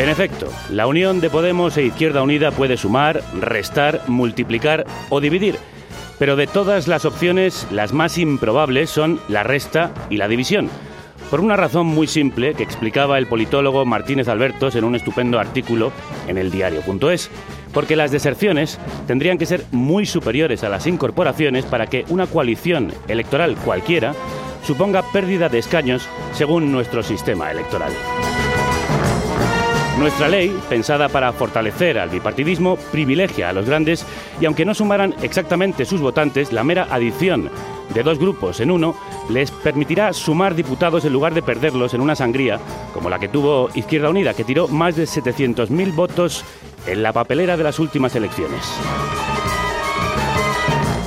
En efecto, la unión de Podemos e Izquierda Unida puede sumar, restar, multiplicar o dividir. Pero de todas las opciones, las más improbables son la resta y la división. Por una razón muy simple que explicaba el politólogo Martínez Albertos en un estupendo artículo en el diario.es. Porque las deserciones tendrían que ser muy superiores a las incorporaciones para que una coalición electoral cualquiera suponga pérdida de escaños según nuestro sistema electoral. Nuestra ley, pensada para fortalecer al bipartidismo, privilegia a los grandes y aunque no sumaran exactamente sus votantes, la mera adición de dos grupos en uno les permitirá sumar diputados en lugar de perderlos en una sangría como la que tuvo Izquierda Unida, que tiró más de 700.000 votos en la papelera de las últimas elecciones.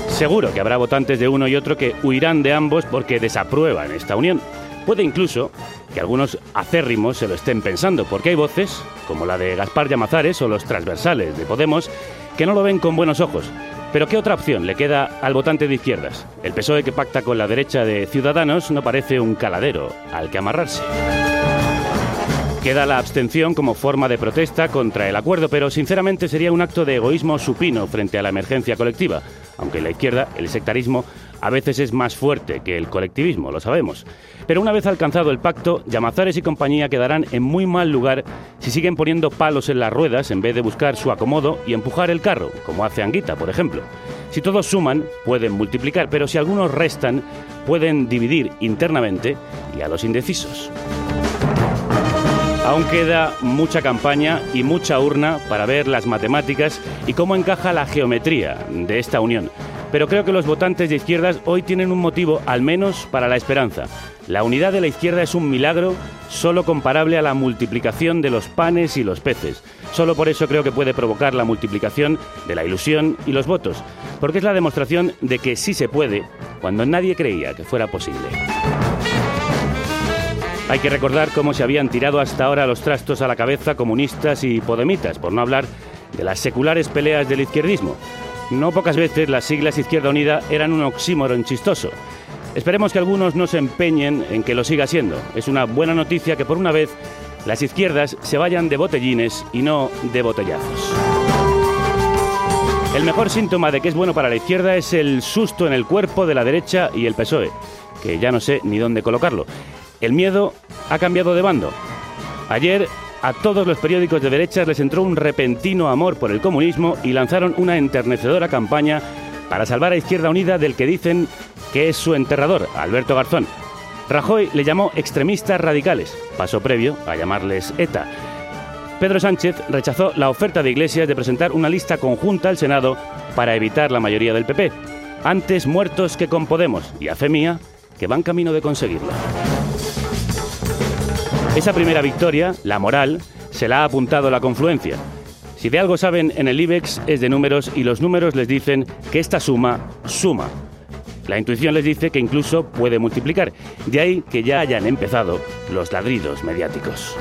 Seguro que habrá votantes de uno y otro que huirán de ambos porque desaprueban esta unión. Puede incluso que algunos acérrimos se lo estén pensando, porque hay voces, como la de Gaspar Llamazares o los transversales de Podemos, que no lo ven con buenos ojos. Pero ¿qué otra opción le queda al votante de izquierdas? El PSOE que pacta con la derecha de Ciudadanos no parece un caladero al que amarrarse. Queda la abstención como forma de protesta contra el acuerdo, pero sinceramente sería un acto de egoísmo supino frente a la emergencia colectiva, aunque en la izquierda el sectarismo a veces es más fuerte que el colectivismo, lo sabemos. Pero una vez alcanzado el pacto, Llamazares y compañía quedarán en muy mal lugar si siguen poniendo palos en las ruedas en vez de buscar su acomodo y empujar el carro, como hace Anguita, por ejemplo. Si todos suman, pueden multiplicar, pero si algunos restan, pueden dividir internamente y a los indecisos. Aún queda mucha campaña y mucha urna para ver las matemáticas y cómo encaja la geometría de esta unión. Pero creo que los votantes de izquierdas hoy tienen un motivo, al menos, para la esperanza. La unidad de la izquierda es un milagro solo comparable a la multiplicación de los panes y los peces. Solo por eso creo que puede provocar la multiplicación de la ilusión y los votos, porque es la demostración de que sí se puede cuando nadie creía que fuera posible. Hay que recordar cómo se habían tirado hasta ahora los trastos a la cabeza comunistas y podemitas, por no hablar de las seculares peleas del izquierdismo. No pocas veces las siglas Izquierda Unida eran un oxímoron chistoso. Esperemos que algunos no se empeñen en que lo siga siendo. Es una buena noticia que por una vez las izquierdas se vayan de botellines y no de botellazos. El mejor síntoma de que es bueno para la izquierda es el susto en el cuerpo de la derecha y el PSOE, que ya no sé ni dónde colocarlo. El miedo ha cambiado de bando. Ayer a todos los periódicos de derechas les entró un repentino amor por el comunismo y lanzaron una enternecedora campaña para salvar a Izquierda Unida del que dicen que es su enterrador, Alberto Garzón. Rajoy le llamó extremistas radicales, paso previo a llamarles ETA. Pedro Sánchez rechazó la oferta de Iglesias de presentar una lista conjunta al Senado para evitar la mayoría del PP. Antes muertos que con Podemos, y a fe mía, que van camino de conseguirlo. Esa primera victoria, la moral, se la ha apuntado la confluencia. Si de algo saben en el IBEX es de números y los números les dicen que esta suma suma. La intuición les dice que incluso puede multiplicar. De ahí que ya hayan empezado los ladridos mediáticos.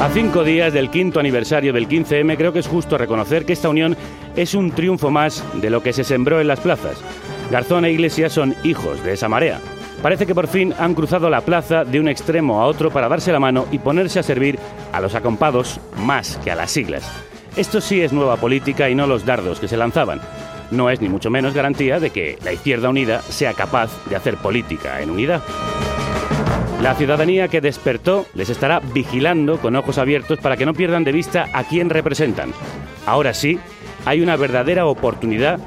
A cinco días del quinto aniversario del 15M creo que es justo reconocer que esta unión es un triunfo más de lo que se sembró en las plazas. Garzón e Iglesias son hijos de esa marea. Parece que por fin han cruzado la plaza de un extremo a otro para darse la mano y ponerse a servir a los acompados más que a las siglas. Esto sí es nueva política y no los dardos que se lanzaban. no es ni mucho menos garantía de que la Izquierda Unida sea capaz de hacer política en unidad. La ciudadanía que despertó les estará vigilando con ojos abiertos para que no pierdan de vista a quién representan. Ahora sí, hay una verdadera oportunidad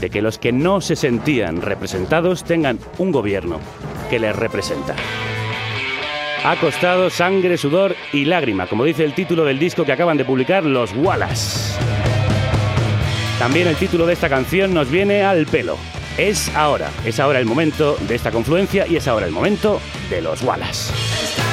de que los que no se sentían representados tengan un gobierno que les representa. Ha costado sangre, sudor y lágrima, como dice el título del disco que acaban de publicar los Wallace. También el título de esta canción nos viene al pelo. Es ahora, es ahora el momento de esta confluencia y es ahora el momento de los Wallace.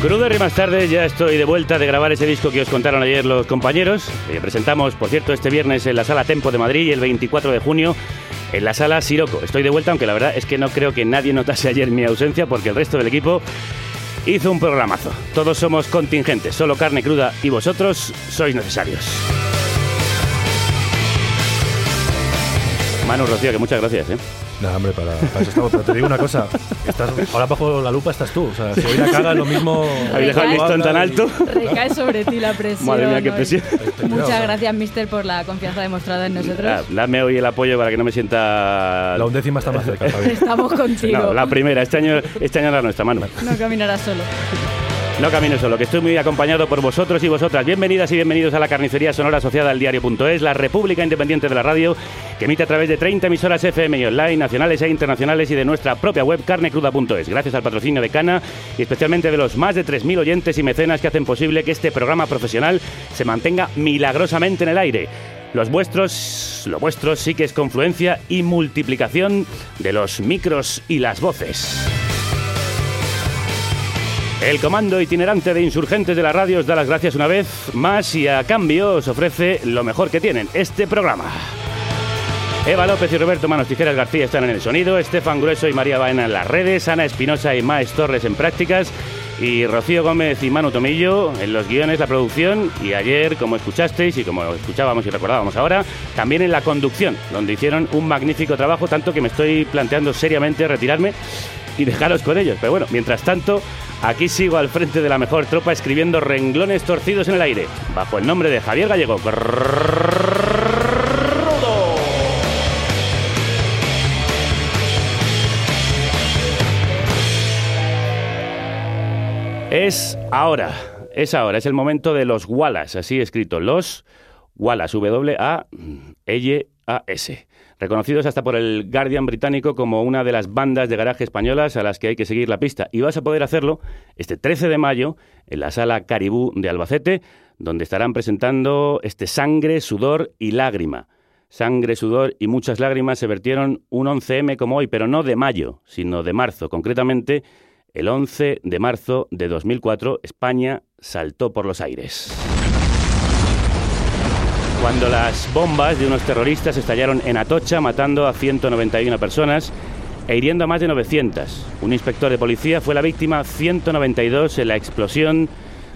Cruder y más tarde ya estoy de vuelta de grabar ese disco que os contaron ayer los compañeros. Presentamos, por cierto, este viernes en la Sala Tempo de Madrid el 24 de junio en la Sala Siroco. Estoy de vuelta, aunque la verdad es que no creo que nadie notase ayer mi ausencia porque el resto del equipo hizo un programazo. Todos somos contingentes, solo carne cruda y vosotros sois necesarios. Manu Rocío, que muchas gracias. ¿eh? Nada, hombre, para, para eso estamos. Pero te digo una cosa, estás, ahora bajo la lupa estás tú. O sea, si hoy la cagas lo mismo... ¿Habéis dejado el listón tan alto? Recae sobre ti la presión. Madre mía, qué presión. Muchas gracias, mister, por la confianza demostrada en nosotros. Ah, Dame hoy el apoyo para que no me sienta... La undécima está más cerca, Javi. Estamos contigo. No, la primera. Este año, este año era nuestra mano. No caminarás solo. No camino solo, que estoy muy acompañado por vosotros y vosotras. Bienvenidas y bienvenidos a la carnicería sonora asociada al diario.es, la República Independiente de la Radio, que emite a través de 30 emisoras FM y online, nacionales e internacionales y de nuestra propia web carnecruda.es. Gracias al patrocinio de Cana y especialmente de los más de 3.000 oyentes y mecenas que hacen posible que este programa profesional se mantenga milagrosamente en el aire. Los vuestros, lo vuestro sí que es confluencia y multiplicación de los micros y las voces. El comando itinerante de insurgentes de la radio os da las gracias una vez más y a cambio os ofrece lo mejor que tienen, este programa. Eva López y Roberto Manos Tijeras García están en el sonido, Estefan Grueso y María Baena en las redes, Ana Espinosa y Maes Torres en prácticas y Rocío Gómez y Manu Tomillo en los guiones, la producción y ayer, como escuchasteis y como escuchábamos y recordábamos ahora, también en la conducción, donde hicieron un magnífico trabajo, tanto que me estoy planteando seriamente retirarme y dejaros con ellos. Pero bueno, mientras tanto, aquí sigo al frente de la mejor tropa escribiendo renglones torcidos en el aire, bajo el nombre de Javier Gallego. Es ahora, es ahora, es el momento de los Wallace, así escrito, los Wallace, W-A-L-A-S. Reconocidos hasta por el Guardian británico como una de las bandas de garaje españolas a las que hay que seguir la pista. Y vas a poder hacerlo este 13 de mayo en la sala Caribú de Albacete, donde estarán presentando este Sangre, Sudor y Lágrima. Sangre, sudor y muchas lágrimas se vertieron un 11M como hoy, pero no de mayo, sino de marzo. Concretamente, el 11 de marzo de 2004, España saltó por los aires. Cuando las bombas de unos terroristas estallaron en Atocha, matando a 191 personas e hiriendo a más de 900. Un inspector de policía fue la víctima 192 en la explosión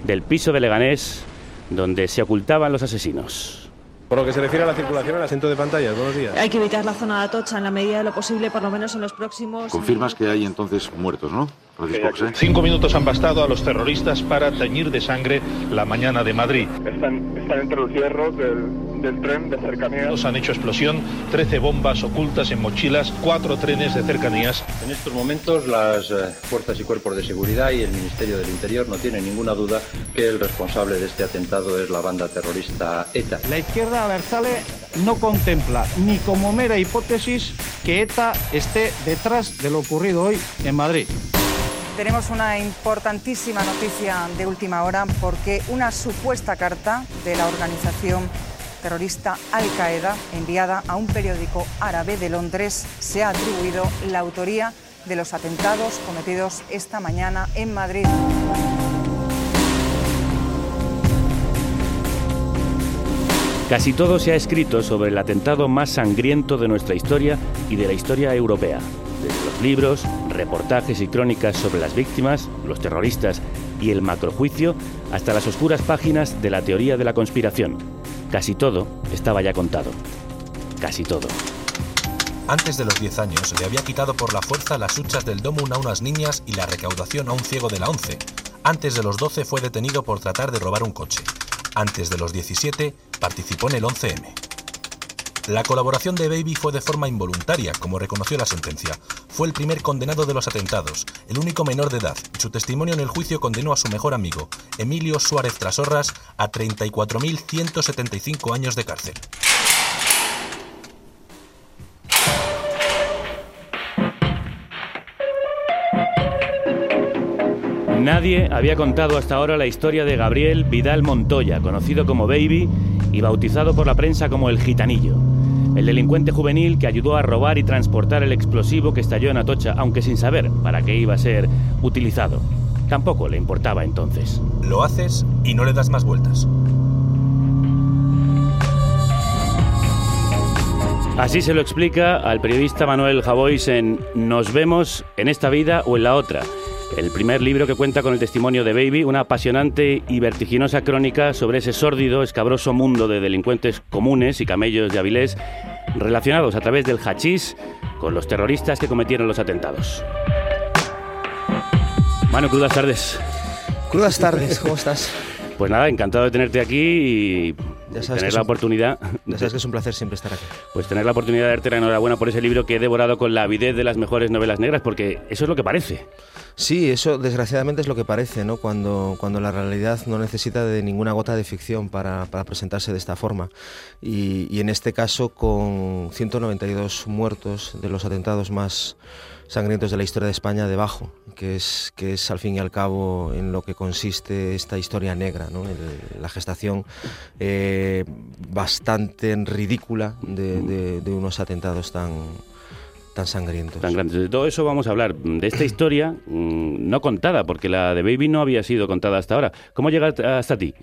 del piso de Leganés, donde se ocultaban los asesinos. Por lo que se refiere a la circulación, el asiento de pantallas, buenos días. Hay que evitar la zona de Atocha en la medida de lo posible, por lo menos en los próximos... Confirmas que hay entonces muertos, ¿no? Cinco minutos han bastado a los terroristas para teñir de sangre la mañana de Madrid. Están, están entre los hierros del, del tren de cercanías. Han hecho explosión, 13 bombas ocultas en mochilas, cuatro trenes de cercanías. En estos momentos las eh, fuerzas y cuerpos de seguridad y el Ministerio del Interior no tienen ninguna duda que el responsable de este atentado es la banda terrorista ETA. La izquierda Berzale no contempla ni como mera hipótesis que ETA esté detrás de lo ocurrido hoy en Madrid. Tenemos una importantísima noticia de última hora porque una supuesta carta de la organización terrorista Al Qaeda enviada a un periódico árabe de Londres se ha atribuido la autoría de los atentados cometidos esta mañana en Madrid. Casi todo se ha escrito sobre el atentado más sangriento de nuestra historia y de la historia europea. Desde los libros, reportajes y crónicas sobre las víctimas, los terroristas y el macrojuicio, hasta las oscuras páginas de la teoría de la conspiración. Casi todo estaba ya contado. Casi todo. Antes de los 10 años le había quitado por la fuerza las huchas del Domun a unas niñas y la recaudación a un ciego de la 11. Antes de los 12 fue detenido por tratar de robar un coche. Antes de los 17 participó en el 11M. La colaboración de Baby fue de forma involuntaria, como reconoció la sentencia. Fue el primer condenado de los atentados, el único menor de edad, y su testimonio en el juicio condenó a su mejor amigo, Emilio Suárez Trasorras, a 34.175 años de cárcel. Nadie había contado hasta ahora la historia de Gabriel Vidal Montoya, conocido como Baby y bautizado por la prensa como el Gitanillo. El delincuente juvenil que ayudó a robar y transportar el explosivo que estalló en Atocha, aunque sin saber para qué iba a ser utilizado. Tampoco le importaba entonces. Lo haces y no le das más vueltas. Así se lo explica al periodista Manuel Javois en Nos vemos en esta vida o en la otra, el primer libro que cuenta con el testimonio de Baby, una apasionante y vertiginosa crónica sobre ese sórdido, escabroso mundo de delincuentes comunes y camellos de Avilés relacionados a través del hachís con los terroristas que cometieron los atentados. Manu, crudas tardes. Crudas tardes, ¿cómo estás? Pues nada, encantado de tenerte aquí y Ya sabes tener la un- oportunidad. Ya sabes que es un placer siempre estar aquí. Pues tener la oportunidad de darte la enhorabuena por ese libro que he devorado con la avidez de las mejores novelas negras, porque eso es lo que parece. Sí, eso desgraciadamente es lo que parece, ¿no? Cuando, cuando la realidad no necesita de ninguna gota de ficción para, para presentarse de esta forma. Y, y en este caso, con 192 muertos de los atentados más sangrientos de la historia de España debajo, que es, que es al fin y al cabo en lo que consiste esta historia negra, ¿no? La gestación eh, bastante ridícula de- de unos atentados tan, tan sangrientos. Tan grandes. De todo eso vamos a hablar, de esta historia mm, no contada, porque la de Baby no había sido contada hasta ahora. ¿Cómo llega hasta ti?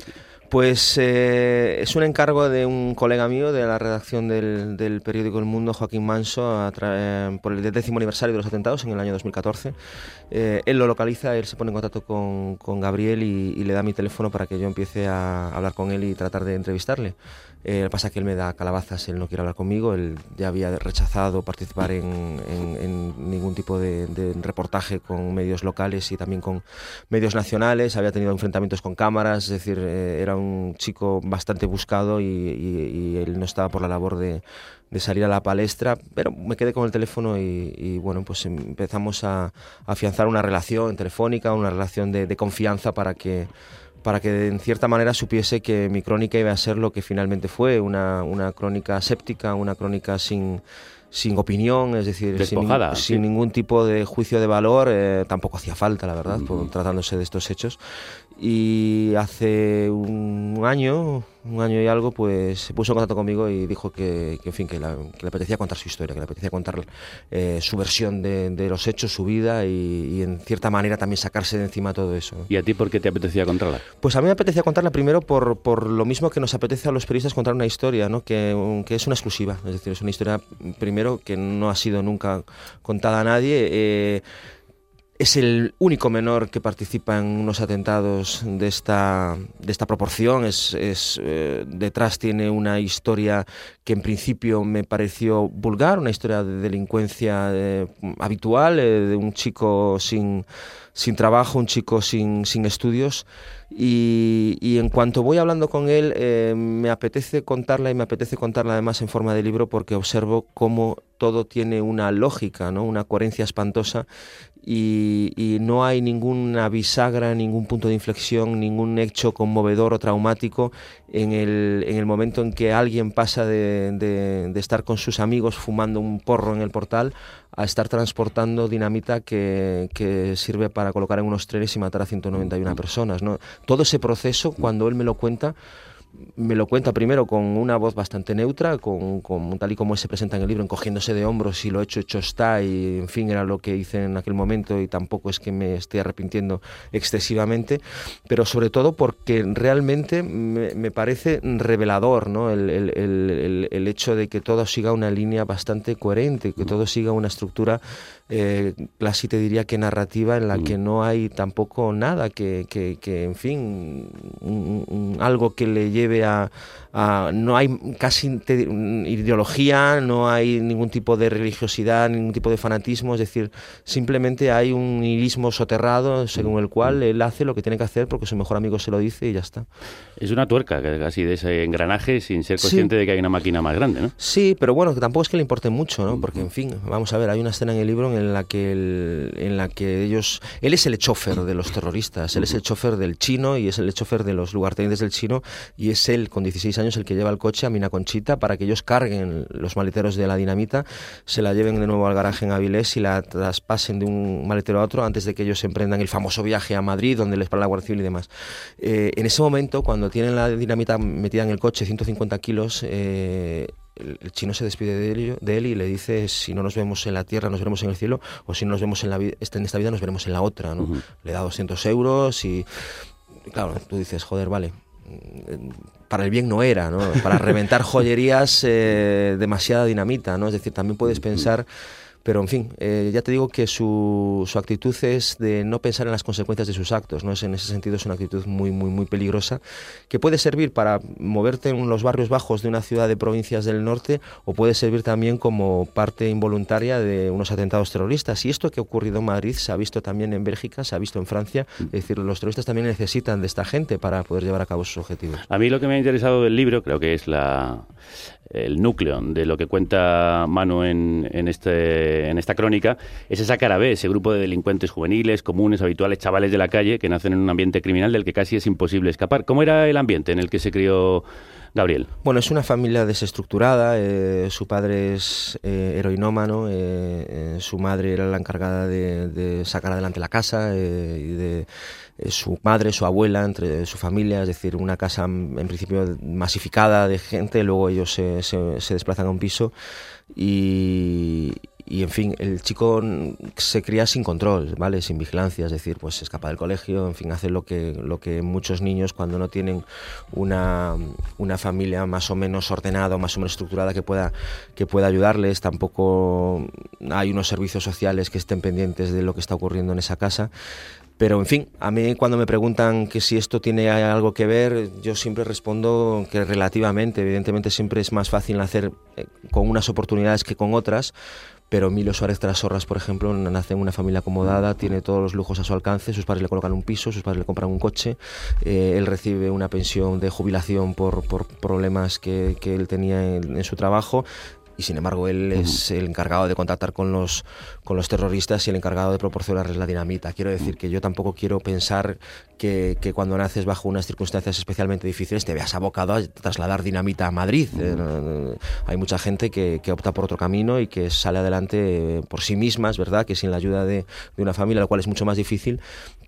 Pues eh, es un encargo de un colega mío de la redacción del, del periódico El Mundo, Joaquín Manso, a tra- eh, por el décimo aniversario de los atentados en el año 2014. Eh, él lo localiza, él se pone en contacto con, con Gabriel y, y le da mi teléfono para que yo empiece a hablar con él y tratar de entrevistarle. Eh, pasa que él me da calabazas, él no quiere hablar conmigo, él ya había rechazado participar en, en- ningún tipo de, reportaje con medios locales y también con medios nacionales, había tenido enfrentamientos con cámaras, es decir, eh, era un chico bastante buscado y, él no estaba por la labor de, salir a la palestra, pero me quedé con el teléfono y, bueno, pues empezamos a, afianzar una relación telefónica, una relación de confianza para que para que en cierta manera supiese que mi crónica iba a ser lo que finalmente fue, una, una crónica séptica, una crónica sin, sin opinión, es decir, sin, sin sí. ningún tipo de juicio de valor, eh, tampoco hacía falta, la verdad, por- tratándose de estos hechos. Y hace un año, un año y algo, pues se puso en contacto conmigo y dijo que, que, en fin, que, la- que le apetecía contar su historia, que le apetecía contar eh, su versión de, de los hechos, su vida y, y en cierta manera también sacarse de encima todo eso. ¿no? ¿Y a ti por qué te apetecía contarla? Pues a mí me apetecía contarla primero por, por lo mismo que nos apetece a los periodistas contar una historia, ¿no? que, que es una exclusiva. Es decir, es una historia, primero, que no ha sido nunca contada a nadie. eh, es el único menor que participa en unos atentados de esta, de esta proporción. Es, eh, detrás tiene una historia que en principio me pareció vulgar, una historia de delincuencia eh, habitual, eh, de un chico sin, sin trabajo, un chico sin, sin estudios. Y, en cuanto voy hablando con él, me apetece contarla y me apetece contarla además en forma de libro porque observo cómo todo tiene una lógica, ¿no? una coherencia espantosa y, y, no hay ninguna bisagra, ningún punto de inflexión, ningún hecho conmovedor o traumático en el, en el momento en que alguien pasa de, de, de, estar con sus amigos fumando un porro en el portal a estar transportando dinamita que, que sirve para colocar en unos trenes y matar a 191 personas. ¿no? Todo ese proceso, cuando él me lo cuenta, me lo cuenta primero con una voz bastante neutra, con, tal y como se presenta en el libro, encogiéndose de hombros y lo hecho, hecho está, y en fin, era lo que hice en aquel momento y tampoco es que me esté arrepintiendo excesivamente, pero sobre todo porque realmente me, me parece revelador ¿no? el, el, el, el, hecho de que todo siga una línea bastante coherente, que todo siga una estructura eh, casi te diría que narrativa en la que no hay tampoco nada que, que, que en fin, un, un, algo que le lleve a, a no hay casi te, ideología, no hay ningún tipo de religiosidad, ningún tipo de fanatismo, es decir, simplemente hay un nihilismo soterrado según el cual él hace lo que tiene que hacer porque su mejor amigo se lo dice y ya está. Es una tuerca casi de ese engranaje sin ser consciente sí. de que hay una máquina más grande, ¿no? Sí, pero bueno, que tampoco es que le importe mucho, ¿no? Porque, en fin, vamos a ver, hay una escena en el libro en la que, en la que ellos... Él es el chofer de los terroristas, él es el chofer del chino y es el chofer de los lugartenientes del chino y es él, con 16 años, el que lleva el coche a Mina Conchita para que ellos carguen los maleteros de la dinamita, se la lleven de nuevo al garaje en Avilés y la traspasen de un maletero a otro antes de que ellos emprendan el famoso viaje a Madrid, donde les para la Guardia Civil y demás. Eh, en ese momento, cuando tienen la dinamita metida en el coche, 150 kilos, eh, el chino se despide de él, de él, y le dice si no nos vemos en la tierra nos veremos en el cielo o si no nos vemos en, la, en esta vida nos veremos en la otra ¿no? uh -huh. le da 200 euros y claro tú dices joder vale para el bien no era, ¿no? Para reventar joyerías eh, demasiada dinamita, ¿no? Es decir, también puedes pensar pero en fin, eh, ya te digo que su, su, actitud es de no pensar en las consecuencias de sus actos, ¿no? Es, en ese sentido es una actitud muy, muy, muy peligrosa que puede servir para moverte en los barrios bajos de una ciudad de provincias del norte o puede servir también como parte involuntaria de unos atentados terroristas. Y esto que ha ocurrido en Madrid se ha visto también en Bélgica, se ha visto en Francia. Es decir, los terroristas también necesitan de esta gente para poder llevar a cabo sus objetivos. A mí lo que me ha interesado del libro creo que es la el núcleo de lo que cuenta Manu en, en, este, en esta crónica es esa cara B, ese grupo de delincuentes juveniles, comunes, habituales, chavales de la calle que nacen en un ambiente criminal del que casi es imposible escapar. ¿Cómo era el ambiente en el que se crió Gabriel? Bueno, es una familia desestructurada. Eh, su padre es eh, heroinómano. Eh, eh, su madre era la encargada de, de sacar adelante la casa eh, y de su madre, su abuela, entre su familia, es decir, una casa en principio masificada de gente, luego ellos se, se, se desplazan a un piso y, y en fin, el chico se cría sin control, ¿vale? Sin vigilancia, es decir, pues se escapa del colegio, en fin, hace lo que, lo que muchos niños cuando no tienen una, una familia más o menos ordenada más o menos estructurada que pueda, que pueda ayudarles, tampoco hay unos servicios sociales que estén pendientes de lo que está ocurriendo en esa casa. Pero, en fin, a mí cuando me preguntan que si esto tiene algo que ver, yo siempre respondo que relativamente, evidentemente siempre es más fácil nacer con unas oportunidades que con otras, pero Emilio Suárez Trasorras, por ejemplo, nace en una familia acomodada, tiene todos los lujos a su alcance, sus padres le colocan un piso, sus padres le compran un coche, eh, él recibe una pensión de jubilación por, por problemas que, que él tenía en, en su trabajo, y sin embargo él es el encargado de contactar con los, con los terroristas y el encargado de proporcionarles la dinamita. Quiero decir que yo tampoco quiero pensar que, que cuando naces bajo unas circunstancias especialmente difíciles te veas abocado a trasladar dinamita a Madrid. Eh, hay mucha gente que, que, opta por otro camino y que sale adelante por sí mismas, ¿verdad? Que sin la ayuda de, de una familia, lo cual es mucho más difícil,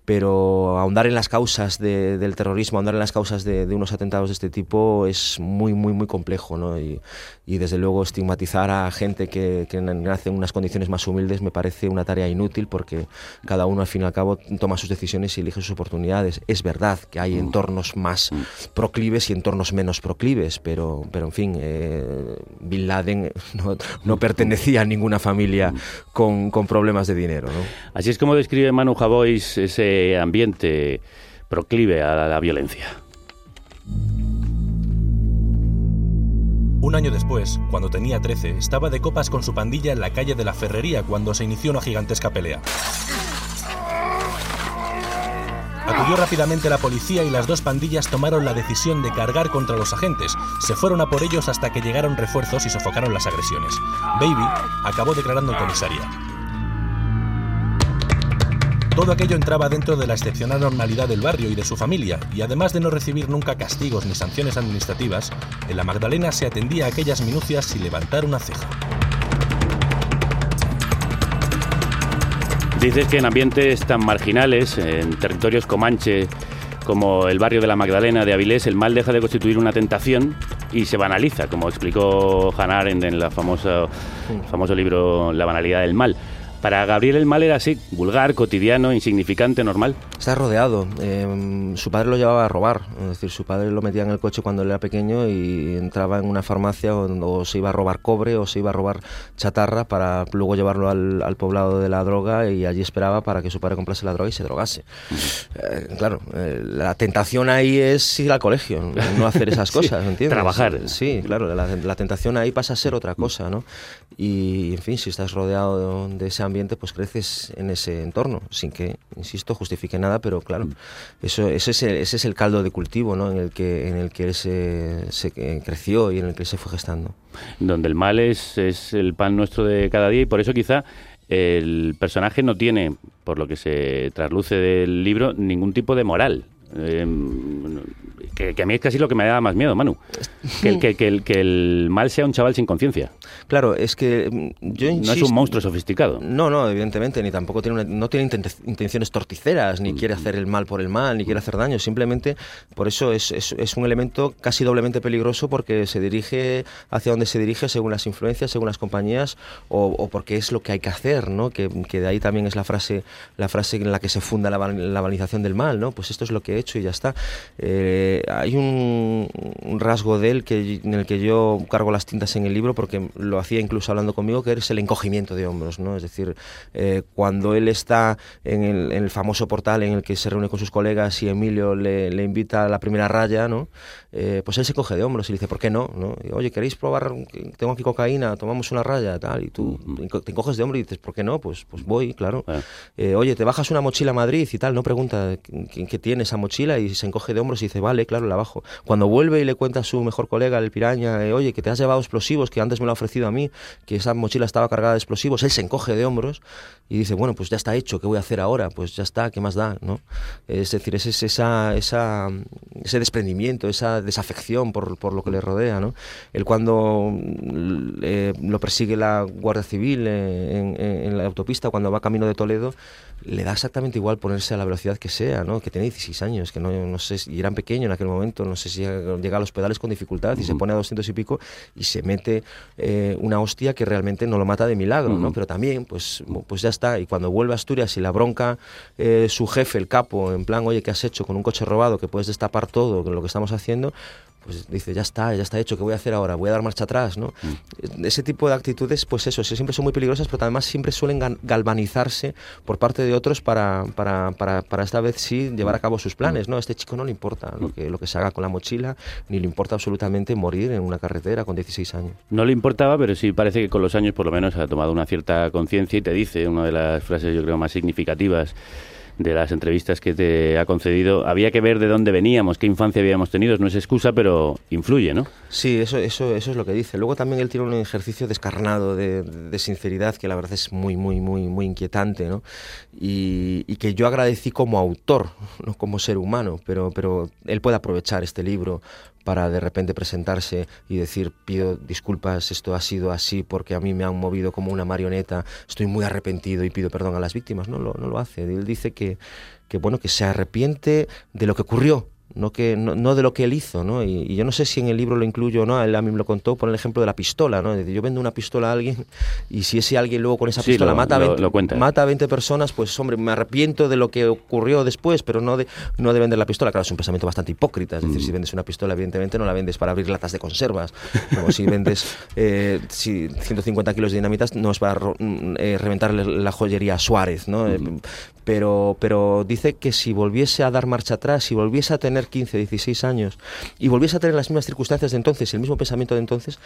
pero ahondar en las causas de, del terrorismo, ahondar en las causas de, de, unos atentados de este tipo es muy, muy, muy complejo, ¿no? Y, y desde luego estigmatizar a gente que, que nace en unas condiciones más humildes me parece una tarea inútil porque cada uno al fin y al cabo toma sus decisiones y elige sus oportunidades. Es verdad que hay entornos más proclives y entornos menos proclives, pero, pero en fin, eh, Bin Laden no, no pertenecía a ninguna familia con, con problemas de dinero. ¿no? Así es como describe Manu Javois ese ambiente proclive a la, la violencia. Un año después, cuando tenía 13, estaba de copas con su pandilla en la calle de la Ferrería cuando se inició una gigantesca pelea. Acudió rápidamente la policía y las dos pandillas tomaron la decisión de cargar contra los agentes. Se fueron a por ellos hasta que llegaron refuerzos y sofocaron las agresiones. Baby acabó declarando en comisaría. Todo aquello entraba dentro de la excepcional normalidad del barrio y de su familia, y además de no recibir nunca castigos ni sanciones administrativas, en la Magdalena se atendía a aquellas minucias sin levantar una ceja. Dices que en ambientes tan marginales, en territorios comanche como el barrio de la Magdalena de Avilés, el mal deja de constituir una tentación y se banaliza, como explicó Hannah Arendt en el famoso, famoso libro La banalidad del mal. Para Gabriel el mal era así, vulgar, cotidiano, insignificante, normal. Está rodeado. Eh, su padre lo llevaba a robar. Es decir, su padre lo metía en el coche cuando él era pequeño y entraba en una farmacia o, o se iba a robar cobre o se iba a robar chatarra para luego llevarlo al, al poblado de la droga y allí esperaba para que su padre comprase la droga y se drogase. Eh, claro, eh, la tentación ahí es ir al colegio, no hacer esas Sí, cosas, ¿entiendes? trabajar. Sí, claro, la, la tentación ahí pasa a ser otra cosa, ¿no? Y, en fin, si estás rodeado de, de ese ambiente, pues creces en ese entorno, sin que, insisto, justifique nada, pero claro, eso, ese, es el, ese es el caldo de cultivo, ¿no? En el que, en el que él se, se eh, creció y en el que se fue gestando. donde el mal es, es el pan nuestro de cada día y por eso quizá el personaje no tiene, por lo que se trasluce del libro, ningún tipo de moral. Eh, que, que a mí es casi lo que me da más miedo, Manu. Que, el- que, que el, que el mal sea un chaval sin conciencia. Claro, es que mm, yo No es insisto- un monstruo sofisticado. No, no, evidentemente, ni tampoco tiene una- no tiene inten- intenciones torticeras, ni quiere hacer el mal por el mal, ni quiere hacer daño. Simplemente, por eso es, es- es un elemento casi doblemente peligroso porque se dirige hacia donde se dirige según las influencias, según las compañías, o, o porque es lo que hay que hacer, ¿no? Que, de ahí también es la frase, la frase en la que se funda la, la banalización del mal, ¿no? Pues esto es lo que he y ya está. Eh, hay un, rasgo de él que, en el que yo cargo las tintas en el libro porque lo hacía incluso hablando conmigo, que es el encogimiento de hombros, ¿no? Es decir, eh, cuando él está en el, famoso portal en el que se reúne con sus colegas y Emilio le invita a la primera raya, ¿no? Eh, pues él se coge de hombros y le dice, ¿por qué no? ¿no? Y, Oye, ¿queréis probar? Tengo aquí cocaína, tomamos una raya, tal, y tú te encoges de hombros y dices, ¿por qué no? Pues, pues voy, claro. Eh, Oye, ¿te bajas una mochila a Madrid y tal? No pregunta ¿quién, qué tiene esa mochila y se encoge de hombros y dice, vale, claro, la bajo. Cuando vuelve y le cuenta a su mejor colega, el piraña, eh, oye, que te has llevado explosivos, que antes me lo ha ofrecido a mí, que esa mochila estaba cargada de explosivos, él se encoge de hombros y dice, bueno, pues ya está hecho, ¿qué voy a hacer ahora? Pues ya está, ¿qué más da? ¿no? Es decir, ese es esa, esa, ese desprendimiento, esa desafección por, por lo que le rodea. ¿no? Él cuando eh, lo persigue la Guardia Civil eh, en la autopista, cuando va camino de Toledo, le da exactamente igual ponerse a la velocidad que sea, ¿no? que tiene 16 años, que no, no sé, si- y era pequeño en aquel momento, no sé si llega a los pedales con dificultad y se pone a 200 y pico y se mete eh, una hostia que realmente no lo mata de milagro, ¿no? Pero también, pues, pues ya está, y cuando vuelve a Asturias y la bronca eh, su jefe, el capo, en plan, oye, ¿qué has hecho con un coche robado que puedes destapar todo con lo que estamos haciendo? Pues dice, ya está, ya está hecho, ¿qué voy a hacer ahora? Voy a dar marcha atrás, ¿no? Ese tipo de actitudes, pues eso, siempre son muy peligrosas, pero además siempre suelen galvanizarse por parte de otros para, para, para, para esta vez sí llevar a cabo sus planes, ¿no? A este chico no le importa lo que, lo que se haga con la mochila, ni le importa absolutamente morir en una carretera con 16 años. No le importaba, pero sí parece que con los años por lo menos ha tomado una cierta conciencia y te dice una de las frases yo creo más significativas de las entrevistas que te ha concedido. Había que ver de dónde veníamos, qué infancia habíamos tenido. No es excusa, pero influye, ¿no? Sí, eso, eso, eso es lo que dice. Luego también él tiene un ejercicio descarnado de, de sinceridad que la verdad es muy, muy, muy, muy inquietante, ¿no? Y, y que yo agradecí como autor, no como ser humano, pero, pero él puede aprovechar este libro para de repente presentarse y decir pido disculpas, esto ha sido así porque a mí me han movido como una marioneta, estoy muy arrepentido y pido perdón a las víctimas. No lo, no lo hace. Él dice que, que bueno, que se arrepiente de lo que ocurrió, no, que, no, no de lo que él hizo, ¿no? Y, y yo no sé si en el libro lo incluyo o no, él a mí me lo contó por el ejemplo de la pistola, ¿no? Decir, Yo vendo una pistola a alguien y si ese alguien luego con esa Sí, pistola lo- mata, a lo- 20, lo cuenta. mata a 20 personas, pues hombre, me arrepiento de lo que ocurrió después, pero no de, no de vender la pistola. Claro, es un pensamiento bastante hipócrita. Es decir, Mm. si vendes una pistola, evidentemente no la vendes para abrir latas de conservas. Como si vendes eh, si 150 kilos de dinamitas, no es para mm, eh, reventar la joyería a Suárez, ¿no? Eh, pero, pero dice que si volviese a dar marcha atrás, si volviese a tener 15, 16 años y volviese a tener las mismas circunstancias de entonces, el mismo pensamiento de entonces,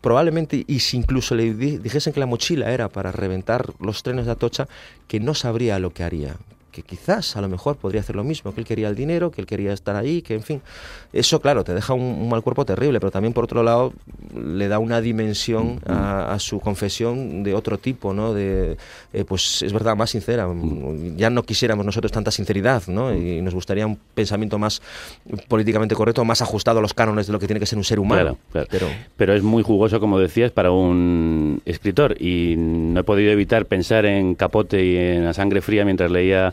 probablemente, y si incluso le di- dijesen que la mochila era para reventar los trenes de Atocha, que no sabría lo que haría. Que quizás a lo mejor podría hacer lo mismo, que él quería el dinero, que él quería estar ahí, que en fin. Eso, claro, te deja un, un mal cuerpo terrible, pero también por otro lado le da una dimensión a, a su confesión de otro tipo, ¿no? De, eh, pues es verdad, más sincera. Ya no quisiéramos nosotros tanta sinceridad, ¿no? Y nos gustaría un pensamiento más políticamente correcto, más ajustado a los cánones de lo que tiene que ser un ser humano. Claro, claro. Pero Pero es muy jugoso, como decías, para un escritor. Y no he podido evitar pensar en Capote y en La sangre fría mientras leía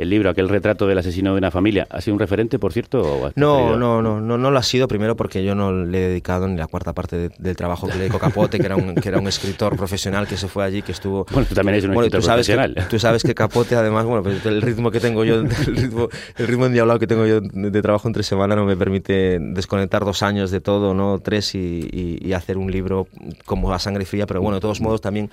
el libro, aquel retrato del asesino de una familia. ¿Ha sido un referente, por cierto? o No, no, no, no, no lo ha sido primero porque yo no le he dedicado ni la cuarta parte de- del trabajo que le dedicó Capote, que era un, que era un escritor profesional que se fue allí, que estuvo. Bueno, tú también eres un Bueno, escritor tú sabes profesional. Que, tú sabes que Capote, además, bueno, pues el ritmo que tengo yo, el ritmo, el ritmo endiablado que tengo yo de, de trabajo entre semana no me permite desconectar dos años de todo, no tres, y, y- y hacer un libro como a sangre fría. Pero bueno, de todos modos, también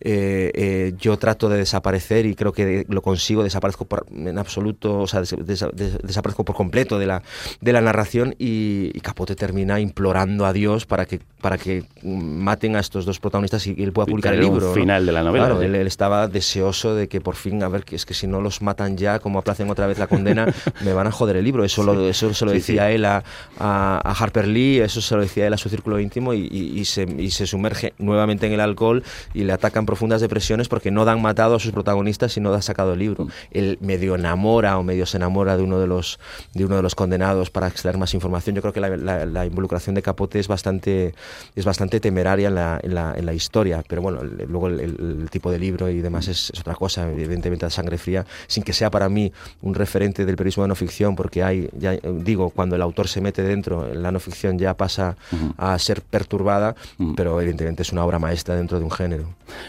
eh, eh, yo trato de desaparecer y creo que lo consigo, desaparezco por- en absoluto, o sea, des- des- des- desaparezco por completo de la, de la narración y, y Capote termina implorando a Dios para que, para que maten a estos dos protagonistas y, y él pueda publicar el tener un libro. ¿no? final de la novela, Claro, sí. él, él estaba deseoso de que por fin, a ver, que es que si no los matan ya, como aplacen otra vez la condena, me van a joder el libro. Eso, lo, eso se lo Sí, decía sí. él a, a- a Harper Lee, eso se lo decía él a su círculo íntimo y, y- se, y se sumerge nuevamente en el alcohol y le atacan profundas depresiones porque no dan matado a sus protagonistas y no han sacado el libro. Él medio enamora o medio se enamora de uno de los, de uno de los condenados para extraer más información. Yo creo que la, la- la involucración de Capote es bastante, es bastante temeraria en la, en la, en la historia, pero bueno, el- luego el, el- tipo de libro y demás es, es otra cosa, evidentemente la sangre fría, sin que sea para mí un referente del periodismo de no ficción, porque hay, ya eh, digo, cuando el autor se mete dentro, la no ficción ya pasa a ser perturbada, pero evidentemente es una obra maestra dentro de un género.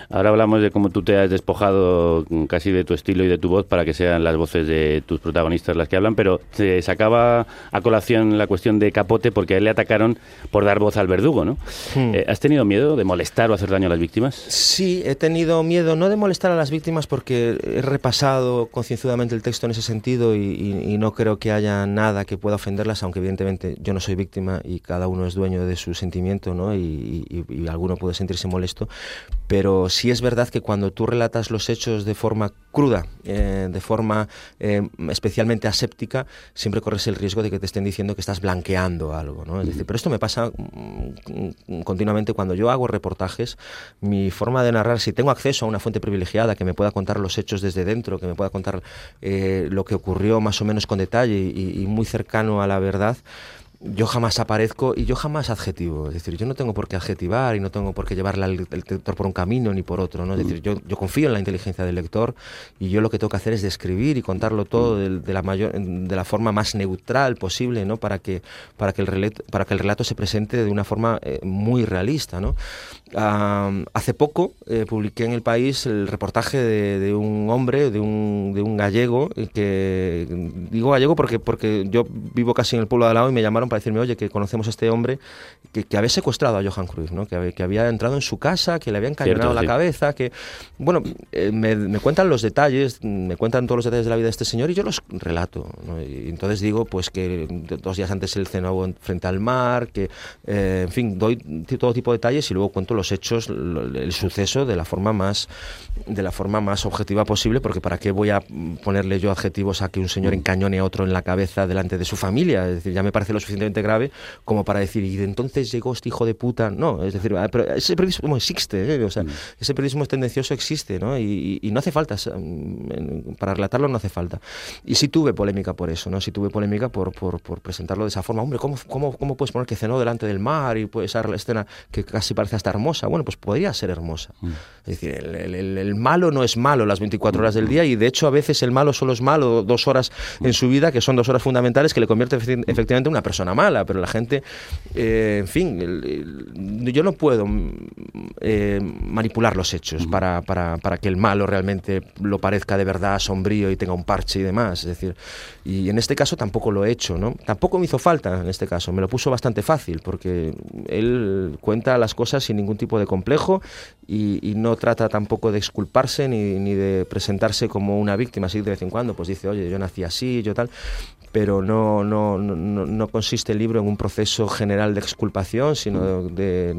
Ahora hablamos de cómo tú te has despojado casi de tu estilo y de tu voz para que sean las voces de tus protagonistas las que hablan, pero se sacaba a colación la cuestión de Capote porque a él le atacaron por dar voz al verdugo, ¿no? Hmm. Eh, ¿Has tenido miedo de molestar o hacer daño a las víctimas? Sí, he tenido miedo no de molestar a las víctimas porque he repasado concienzudamente el texto en ese sentido y, y- y no creo que haya nada que pueda ofenderlas, aunque evidentemente yo no soy víctima y cada uno es dueño de su sentimiento ¿no? y, y- y alguno puede sentirse molesto, pero sí es verdad que cuando tú relatas los hechos de forma cruda, eh, de forma eh, especialmente aséptica, siempre corres el riesgo de que te estén diciendo que estás blanqueando algo. ¿no? Es decir, pero esto me pasa mm, mm, continuamente cuando yo hago reportajes, mi forma de narrar, si tengo acceso a una fuente privilegiada que me pueda contar los hechos desde dentro, que me pueda contar eh, lo que ocurrió más o menos con detalle y, y muy cercano a la verdad, yo jamás aparezco y yo jamás adjetivo. Es decir, yo no tengo por qué adjetivar y no tengo por qué llevarle al el lector por un camino ni por otro. ¿no? Es decir, yo, yo confío en la inteligencia del lector y yo lo que tengo que hacer es describir y contarlo todo de, de la, mayor, de la forma más neutral posible ¿no? para, que, para, que el relato, para que el relato se presente de una forma eh, muy realista. ¿no? Um, hace poco eh, publiqué en el país el reportaje de, de un hombre, de un, de un gallego, eh, que digo gallego porque, porque yo vivo casi en el pueblo de al lado y me llamaron para decirme, oye, que conocemos a este hombre que, que había secuestrado a Johan Cruyff, ¿no? que, había, que había entrado en su casa, que le habían cañonado la sí. cabeza, que, bueno, eh, me, me cuentan los detalles, me cuentan todos los detalles de la vida de este señor y yo los relato. ¿no? Y entonces digo, pues que dos días antes él cenó en- frente al mar, que, eh, en fin, doy todo tipo de detalles y luego cuento los hechos, lo- el suceso de la forma más de la forma más objetiva posible, porque para qué voy a mm, ponerle yo adjetivos a que un señor encañone a otro en la cabeza delante de su familia, es decir, ya me parece lo suficientemente grave como para decir, y de entonces llegó este hijo de puta, no, es decir, ah, pero ese periodismo existe, ¿eh? o sea, ese periodismo tendencioso existe, ¿no? Y, no hace falta, mm, para relatarlo no hace falta. Y sí tuve polémica por eso, ¿no? Sí tuve polémica por, por, por presentarlo de esa forma. Hombre, ¿cómo, cómo, ¿cómo puedes poner que cenó delante del mar y pues esa escena que casi parece hasta hermosa? Bueno, pues podría ser hermosa. Es decir, el, el- el- malo no es malo las 24 horas del día y de hecho a veces el malo solo es malo dos horas en su vida, que son dos horas fundamentales que le convierte efecti- efectivamente en una persona mala, pero la gente, eh, en fin, el- el- yo no puedo mm, eh, manipular los hechos para, para- para que el malo realmente lo parezca de verdad sombrío y tenga un parche y demás. Es decir, y en este caso tampoco lo he hecho, ¿no? Tampoco me hizo falta en este caso, me lo puso bastante fácil porque él cuenta las cosas sin ningún tipo de complejo y, y no trata tampoco de exculparse ni, ni de presentarse como una víctima así de vez en cuando, pues dice, oye, yo nací así, yo tal, pero no, no, no, no- consiste el libro en un proceso general de exculpación, sino de,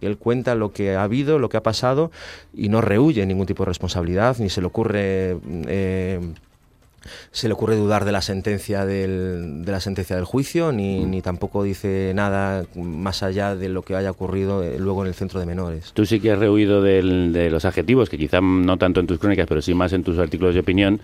él cuenta lo que ha habido, lo que ha pasado y no rehuye ningún tipo de responsabilidad, ni se le ocurre eh, se le ocurre dudar de la sentencia del, de la sentencia del juicio, ni, ni tampoco dice nada más allá de lo que haya ocurrido eh, luego en el centro de menores. Tú sí que has rehuido del- de los adjetivos, que quizá no tanto en tus crónicas, pero sí más en tus artículos de opinión,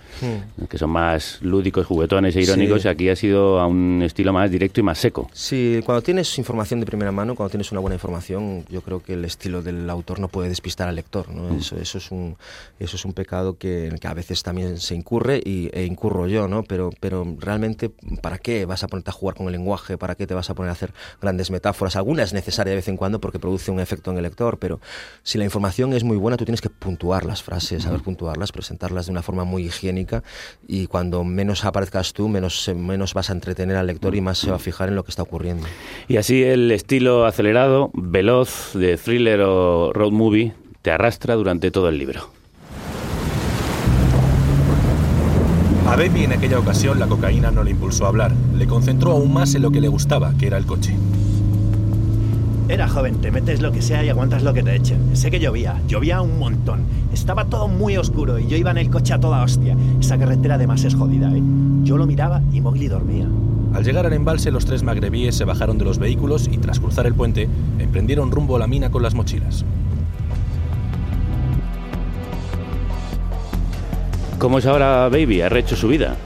que son más lúdicos, juguetones e irónicos, Sí. y aquí has ido a un estilo más directo y más seco. Sí, cuando tienes información de primera mano, cuando tienes una buena información, yo creo que el estilo del autor no puede despistar al lector. ¿no? Eso, eso, es un, eso es un pecado que, que a veces también se incurre y, e incurro yo, ¿no? Pero, pero realmente, ¿para qué vas a ponerte a jugar con el lenguaje? ¿Para qué te vas a poner a hacer grandes metáforas? Alguna es necesaria de vez en cuando porque produce un efecto en el lector, pero si la información es muy buena, tú tienes que puntuar las frases, saber puntuarlas, presentarlas de una forma muy higiénica y cuando menos aparezcas tú, menos, menos vas a entretener al lector y más se va a fijar en lo que está ocurriendo. Y así el estilo acelerado, veloz, de thriller o road movie, te arrastra durante todo el libro. A Baby en aquella ocasión la cocaína no le impulsó a hablar, le concentró aún más en lo que le gustaba, que era el coche. Era joven, te metes lo que sea y aguantas lo que te echen. Sé que llovía, llovía un montón. Estaba todo muy oscuro y yo iba en el coche a toda hostia. Esa carretera además es jodida, ¿eh? Yo lo miraba y Mowgli dormía. Al llegar al embalse, los tres magrebíes se bajaron de los vehículos y, tras cruzar el puente, emprendieron rumbo a la mina con las mochilas. ¿Cómo es ahora Baby? ¿Ha rehecho su vida?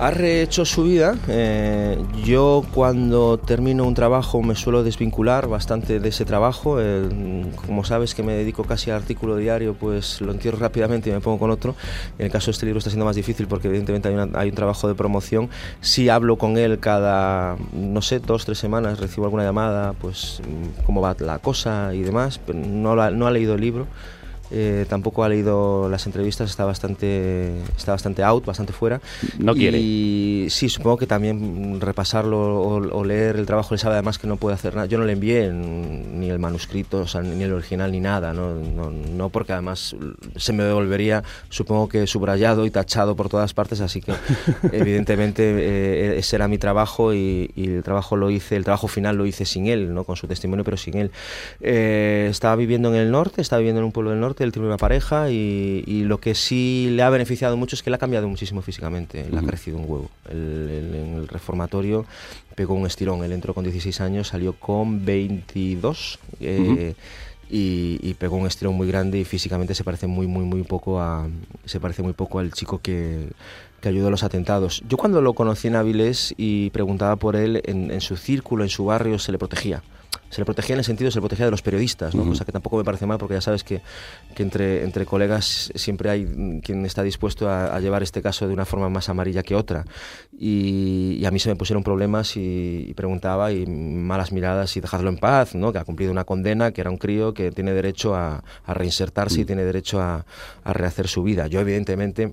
Ha rehecho su vida. eh, yo cuando termino un trabajo me suelo desvincular bastante de ese trabajo. eh, como sabes que me dedico casi al artículo diario, pues lo entierro rápidamente y me pongo con otro. En el caso de este libro está siendo más difícil porque evidentemente hay, una- hay un trabajo de promoción. Sí hablo con él cada, no sé, dos, tres semanas, recibo alguna llamada, pues mm, cómo va la cosa y demás, pero no, no ha leído el libro. Eh, tampoco ha leído las entrevistas, está bastante, está bastante out, bastante fuera. No quiere. Y sí, supongo que también repasarlo o, o leer el trabajo le sabe además que no puede hacer nada. Yo no le envié ni el manuscrito, o sea, ni el original ni nada, ¿no? No, no porque además se me devolvería, supongo que subrayado y tachado por todas partes, así que evidentemente eh, ese era mi trabajo y, y el trabajo lo hice, el trabajo final lo hice sin él, ¿no? Con su testimonio, pero sin él. Eh, estaba viviendo en el norte, estaba viviendo en un pueblo del norte, él tiene una pareja y, y lo que sí le ha beneficiado mucho es que le ha cambiado muchísimo físicamente, le ha crecido un huevo. En el reformatorio pegó un estirón, él entró con 16 años, salió con 22 eh, y, y pegó un estirón muy grande y físicamente se parece muy, muy, muy poco a, se parece muy poco al chico que que ayudó a los atentados. Yo cuando lo conocí en Avilés y preguntaba por él, en, en su círculo, en su barrio, se le protegía. Se le protegía en el sentido, se le protegía de los periodistas, ¿no? cosa que tampoco me parece mal porque ya sabes que, que entre, entre colegas siempre hay mm, quien está dispuesto a, a llevar este caso de una forma más amarilla que otra. Y, y a mí se me pusieron problemas y, y preguntaba y malas miradas y dejadlo en paz, ¿no? que ha cumplido una condena, que era un crío que tiene derecho a, a reinsertarse y tiene derecho a, a rehacer su vida. Yo evidentemente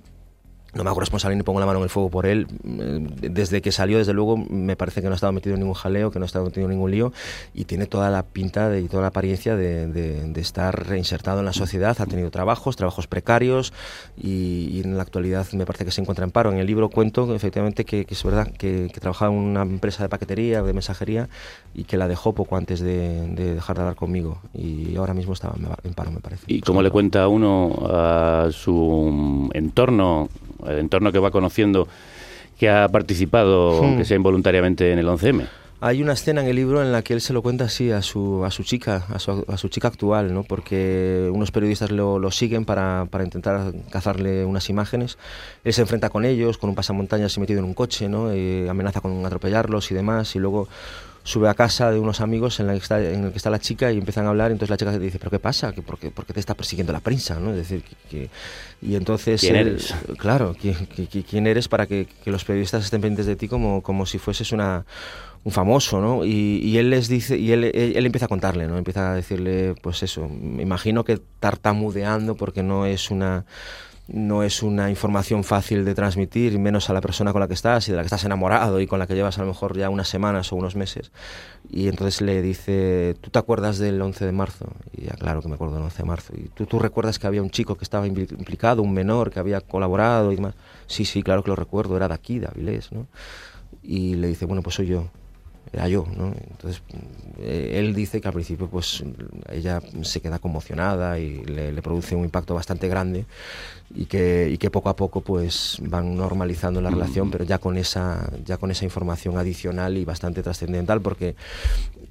no me hago responsable ni pongo la mano en el fuego por él. Eh, Desde que salió, desde luego, me parece que no ha estado metido en ningún jaleo, que no ha estado metido en ningún lío y tiene toda la pinta y toda la apariencia de, estar reinsertado en la sociedad. Ha tenido trabajos, trabajos precarios y, en la actualidad me parece que se encuentra en paro. En el libro cuento efectivamente que, es verdad que, que trabajaba en una empresa de paquetería, de mensajería y que la dejó poco antes de, de dejar de hablar conmigo y ahora mismo está en paro, me parece. ¿Y cómo le cuenta uno a su entorno, el entorno que va conociendo, que ha participado, Hmm. aunque sea involuntariamente, en el 11M? Hay una escena en el libro en la que él se lo cuenta así a su, a su chica, a su, a su chica actual, ¿no? porque unos periodistas lo, lo siguen para, para intentar cazarle unas imágenes. Él se enfrenta con ellos, con un pasamontañas y metido en un coche, ¿no? Eh, amenaza con atropellarlos y demás, y luego sube a casa de unos amigos en, la que está, en el que está la chica y empiezan a hablar. Y entonces la chica dice, ¿pero qué pasa? ¿Por qué, por qué te está persiguiendo la prensa? ¿no? Es decir, que, que- y entonces... ¿Quién él- eres? Claro, ¿quién, qui- qui- quién eres para que, que los periodistas estén pendientes de ti como, como si fueses una un famoso, ¿no? Y, él les dice, y él, él, empieza a contarle, ¿no? Empieza a decirle, pues eso, me imagino que tartamudeando porque no es una no es una información fácil de transmitir, menos a la persona con la que estás y de la que estás enamorado y con la que llevas a lo mejor ya unas semanas o unos meses. Y entonces le dice, ¿tú te acuerdas del 11 de marzo? Y ya claro que me acuerdo del 11 de marzo. ¿Y tú, tú recuerdas que había un chico que estaba impli- implicado, un menor que había colaborado y demás? Sí, sí, claro que lo recuerdo, era de aquí, de Avilés, ¿no? Y le dice, bueno, pues soy yo era yo, ¿no? Entonces, eh, él dice que al principio, pues, ella se queda conmocionada y le, le produce un impacto bastante grande y que, y que poco a poco, pues, van normalizando la relación, pero ya con esa, ya con esa información adicional y bastante trascendental, porque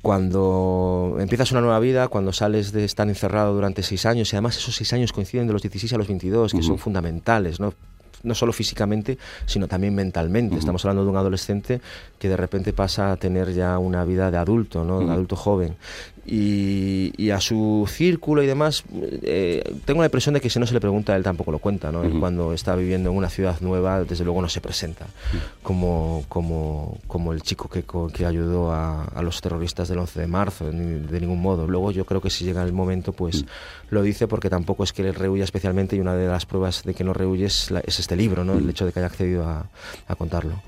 cuando empiezas una nueva vida, cuando sales de estar encerrado durante seis años, y además esos seis años coinciden de los 16 a los 22, que son fundamentales, ¿no? No solo físicamente, sino también mentalmente. Estamos hablando de un adolescente que de repente pasa a tener ya una vida de adulto, ¿no? de adulto joven. Y, y a su círculo y demás, eh, tengo la impresión de que si no se le pregunta, él tampoco lo cuenta. ¿no? Él cuando está viviendo en una ciudad nueva, desde luego no se presenta como, como, como el chico que, que ayudó a, a los terroristas del 11 de marzo, ni- de ningún modo. Luego yo creo que si llega el momento, pues lo dice porque tampoco es que le rehuya especialmente y una de las pruebas de que no rehuye es, la- es este libro, ¿no? el hecho de que haya accedido a, a contarlo.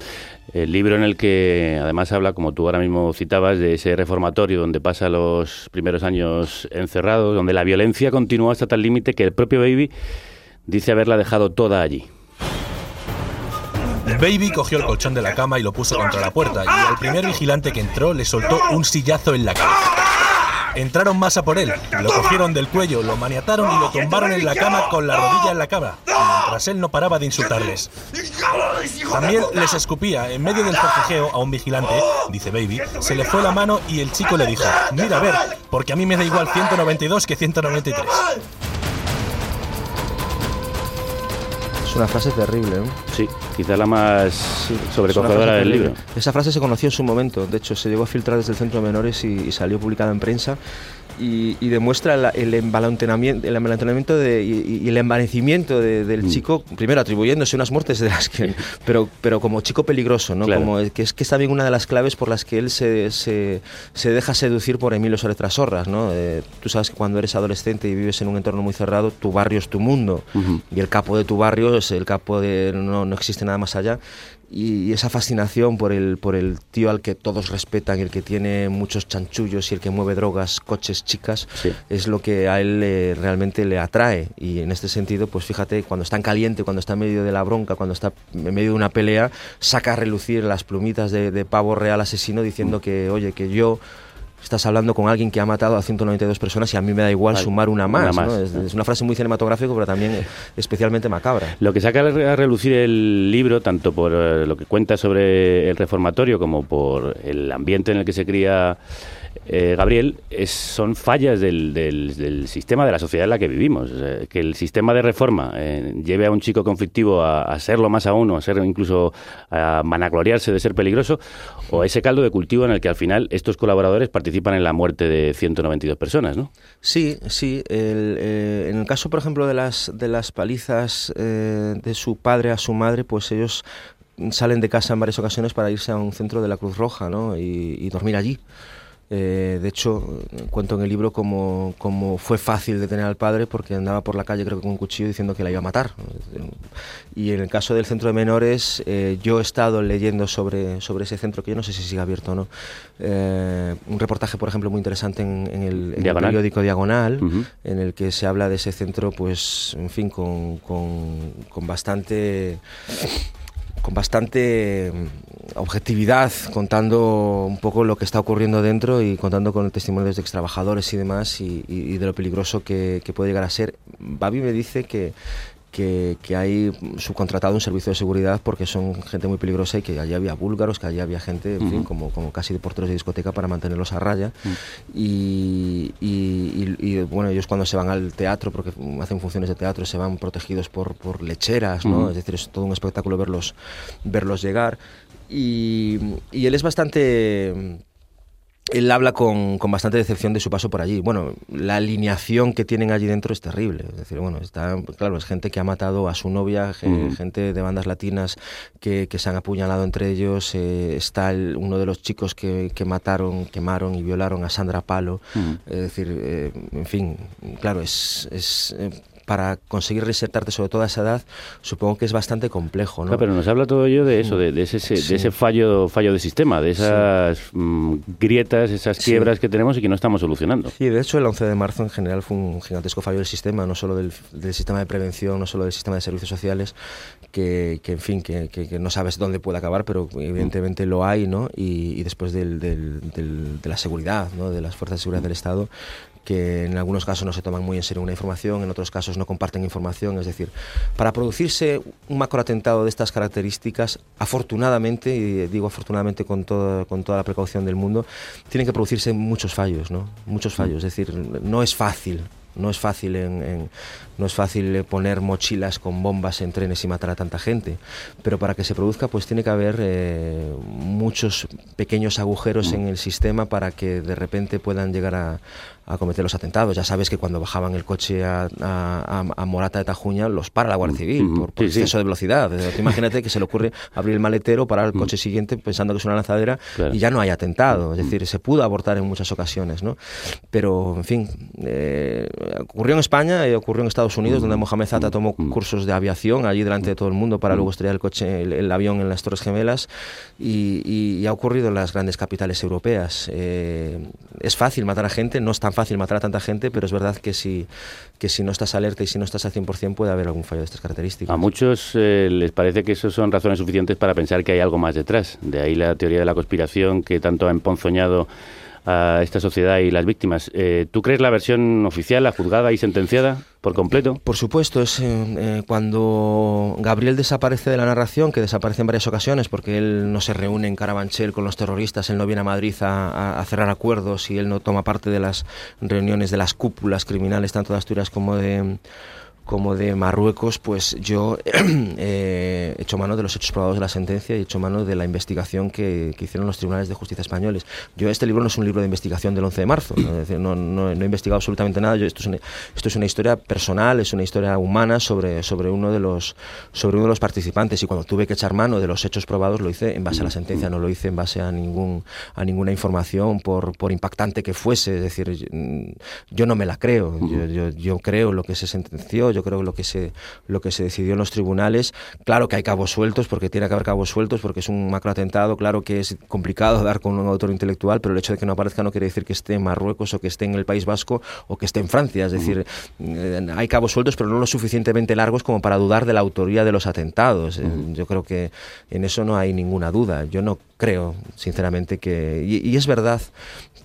El libro en el que además habla, como tú ahora mismo citabas, de ese reformatorio donde pasa los primeros años encerrados, donde la violencia continúa hasta tal límite que el propio Baby dice haberla dejado toda allí. Baby cogió el colchón de la cama y lo puso contra la puerta, y al primer vigilante que entró le soltó un sillazo en la cabeza. Entraron más a por él, lo cogieron del cuello, lo maniataron y lo tumbaron en la cama con la rodilla en la cama, mientras él no paraba de insultarles. También les escupía en medio del forcejeo a un vigilante, dice Baby, se le fue la mano y el chico le dijo, mira a ver, porque a mí me da igual 192 que 193. Es una frase terrible, ¿no? Sí, quizá la más sobrecogedora del libro. Esa frase se conoció en su momento, de hecho se llegó a filtrar desde el Centro de Menores y, y salió publicada en prensa y, y demuestra la- el embalantonamiento, el embalantonamiento de, y, y el envanecimiento de- del Mm. chico, primero atribuyéndose unas muertes de las que, pero, pero como chico peligroso, ¿no? Claro. Como que es que es también una de las claves por las que él se, se, se deja seducir por Emilio Soler Trasorras, ¿no? Eh, tú sabes que cuando eres adolescente y vives en un entorno muy cerrado, tu barrio es tu mundo y el capo de tu barrio es el capo de no, no existe nada más allá y, esa fascinación por el por el tío al que todos respetan el que tiene muchos chanchullos y el que mueve drogas coches chicas es lo que a él eh, realmente le atrae. Y en este sentido pues fíjate cuando está en caliente cuando está en medio de la bronca cuando está en medio de una pelea saca a relucir las plumitas de, de pavo real asesino diciendo que oye que yo Estás hablando con alguien que ha matado a 192 personas y a mí me da igual Vale, sumar una más. una más. ¿no? Es, es una frase muy cinematográfica, pero también especialmente macabra. Lo que saca a relucir el libro, tanto por eh, lo que cuenta sobre el reformatorio como por el ambiente en el que se cría eh, Gabriel, son fallas del, del- sistema, de la sociedad en la que vivimos. Eh, que el sistema de reforma eh, lleve a un chico conflictivo a, a serlo más aún, o a ser incluso a vanagloriarse de ser peligroso, o ese caldo de cultivo en el que al final estos colaboradores participan en la muerte de 192 personas, ¿no? Sí, sí. eh, en el caso, por ejemplo, de las, de las palizas de su padre a su madre, pues ellos salen de casa en varias ocasiones para irse a un centro de la Cruz Roja ¿no? y dormir allí. Eh, de hecho, cuento en el libro cómo, cómo fue fácil detener al padre porque andaba por la calle creo que con un cuchillo diciendo que la iba a matar. Y en el caso del centro de menores, eh, yo he estado leyendo sobre, sobre ese centro, que yo no sé si sigue abierto o no. Eh, un reportaje, por ejemplo, muy interesante en, en el, en el Diagonal. periódico Diagonal, en el que se habla de ese centro, pues, en fin, con, con, con bastante con bastante mm, objetividad, contando un poco lo que está ocurriendo dentro y contando con testimonios de extrabajadores y demás y de lo peligroso que, que puede llegar a ser. Babi me dice que, que, que hay subcontratado un servicio de seguridad porque son gente muy peligrosa y que allí había búlgaros, que allí había gente, en fin, como, como casi de porteros de discoteca para mantenerlos a raya. Y, y- y- y, bueno, ellos cuando se van al teatro, porque hacen funciones de teatro, se van protegidos por, por lecheras, ¿no? Es decir, es todo un espectáculo verlos, verlos llegar. Y él es bastante él habla con, con, bastante decepción de su paso por allí. Bueno, la alineación que tienen allí dentro es terrible. Es decir, bueno, está, claro, es gente que ha matado a su novia, mm. gente de bandas latinas que, que, se han apuñalado entre ellos. Eh, está el, uno de los chicos que, que, mataron, quemaron y violaron a Sandra Palo. Mm. Es decir, eh, en fin, claro, es, es eh, para conseguir resetarte sobre toda esa edad, supongo que es bastante complejo. ¿no? pero nos habla todo ello de eso, de, ese, de ese fallo, fallo de sistema, de esas mm, grietas, esas quiebras que tenemos y que no estamos solucionando. Sí, de hecho el 11 de marzo en general fue un gigantesco fallo del sistema, no solo del, sistema de prevención, no solo del sistema de servicios sociales, que, que en fin, que, que, no sabes dónde puede acabar, pero evidentemente lo hay, ¿no? Y, después del, del, de la seguridad, ¿no? De las fuerzas de seguridad del Estado, que en algunos casos no se toman muy en serio una información, en otros casos no comparten información. Es decir, para producirse un macroatentado de estas características, afortunadamente, y digo afortunadamente con, todo, con toda la precaución del mundo, tienen que producirse muchos fallos, ¿no? Muchos fallos. Es decir, no es fácil no es fácil en, no es fácil poner mochilas con bombas en trenes y matar a tanta gente, pero para que se produzca pues tiene que haber eh, muchos pequeños agujeros en el sistema para que de repente puedan llegar a, a cometer los atentados. Ya sabes que cuando bajaban el coche a, a, Morata de Tajuña los para la Guardia Civil por, exceso de velocidad. Imagínate que se le ocurre abrir el maletero, parar el coche siguiente pensando que es una lanzadera y ya no hay atentado. Es decir, se pudo abortar en muchas ocasiones, ¿no? Pero, en fin, eh, ocurrió en España y ocurrió en Estados Unidos, donde Mohamed Zata tomó cursos de aviación allí delante de todo el mundo para luego estrellar el coche, el, avión en las Torres Gemelas y, ha ocurrido en las grandes capitales europeas. Eh, es fácil matar a gente, no es tan fácil matar a tanta gente, pero es verdad que si, que si no estás alerta y si no estás al 100% puede haber algún fallo de estas características. A muchos eh, les parece que eso son razones suficientes para pensar que hay algo más detrás. De ahí la teoría de la conspiración que tanto ha emponzoñado a esta sociedad y las víctimas. Eh, ¿Tú crees la versión oficial, la juzgada y sentenciada por completo? Por supuesto, es eh, eh, cuando Gabriel desaparece de la narración, que desaparece en varias ocasiones porque él no se reúne en Carabanchel con los terroristas, él no viene a Madrid a, a cerrar acuerdos y él no toma parte de las reuniones de las cúpulas criminales tanto de Asturias como de como de Marruecos, pues yo eh, he hecho mano de los hechos probados de la sentencia y he hecho mano de la investigación que, hicieron los tribunales de justicia españoles. Yo, este libro no es un libro de investigación del 11 de marzo, ¿no? no, he investigado absolutamente nada, esto, es una, es historia personal, es una historia humana sobre, sobre, uno de los, sobre uno de los participantes y cuando tuve que echar mano de los hechos probados lo hice en base a la sentencia, no lo hice en base a, ningún, a ninguna información, por, por impactante que fuese, es decir, yo no me la creo, yo, yo, creo lo que se sentenció, creo lo que se lo que se decidió en los tribunales. Claro que hay cabos sueltos, porque tiene que haber cabos sueltos, porque es un macroatentado. Claro que es complicado dar con un autor intelectual, pero el hecho de que no aparezca no quiere decir que esté en Marruecos o que esté en el País Vasco o que esté en Francia. Es decir, eh, hay cabos sueltos, pero no lo suficientemente largos como para dudar de la autoría de los atentados. Eh, yo creo que en eso no hay ninguna duda. Yo no creo, sinceramente, que... Y, es verdad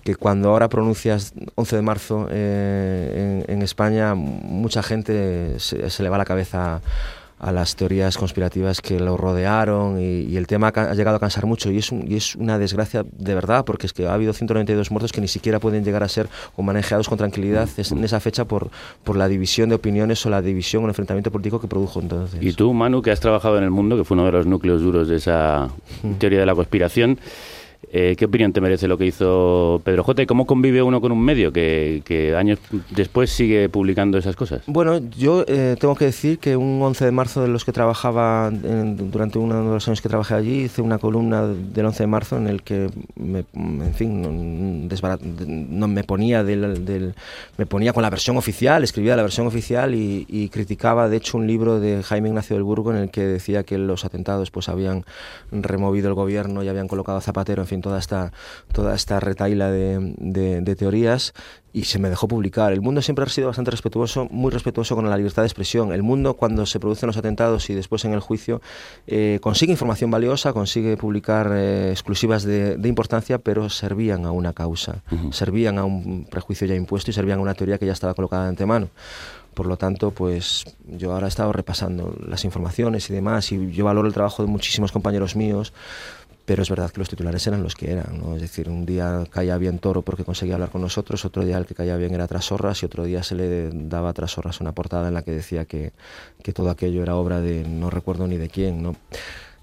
que cuando ahora pronuncias 11 de marzo eh, en, España, mucha gente se, le va la cabeza a las teorías conspirativas que lo rodearon y, el tema ha llegado a cansar mucho y es, y es una desgracia de verdad porque es que ha habido 192 muertos que ni siquiera pueden llegar a ser o manejados con tranquilidad en esa fecha por, por la división de opiniones o la división o el enfrentamiento político que produjo entonces. Y tú, Manu, que has trabajado en el mundo, que fue uno de los núcleos duros de esa teoría de la conspiración, eh, ¿Qué opinión te merece lo que hizo Pedro J? ¿Y cómo convive uno con un medio que, años después sigue publicando esas cosas? Bueno, yo eh, tengo que decir que un 11 de marzo de los que trabajaba, durante uno de los años que trabajé allí, hice una columna del 11 de marzo en el que, me, en fin, no, me ponía del, me ponía con la versión oficial, escribía la versión oficial y, criticaba, de hecho, un libro de Jaime Ignacio del Burgo en el que decía que los atentados pues habían removido el gobierno y habían colocado a Zapatero, en toda esta, toda esta retaila de, teorías y se me dejó publicar. El mundo siempre ha sido bastante respetuoso, muy respetuoso con la libertad de expresión. El mundo, cuando se producen los atentados y después en el juicio, eh, consigue información valiosa, consigue publicar eh, exclusivas de, importancia, pero servían a una causa, servían a un prejuicio ya impuesto y servían a una teoría que ya estaba colocada de antemano. Por lo tanto, pues yo ahora he estado repasando las informaciones y demás y yo valoro el trabajo de muchísimos compañeros míos pero es verdad que los titulares eran los que eran, ¿no? Es decir, un día caía bien Toro porque conseguía hablar con nosotros, otro día el que caía bien era Trasorras y otro día se le daba a Trasorras una portada en la que decía que, que todo aquello era obra de no recuerdo ni de quién, ¿no?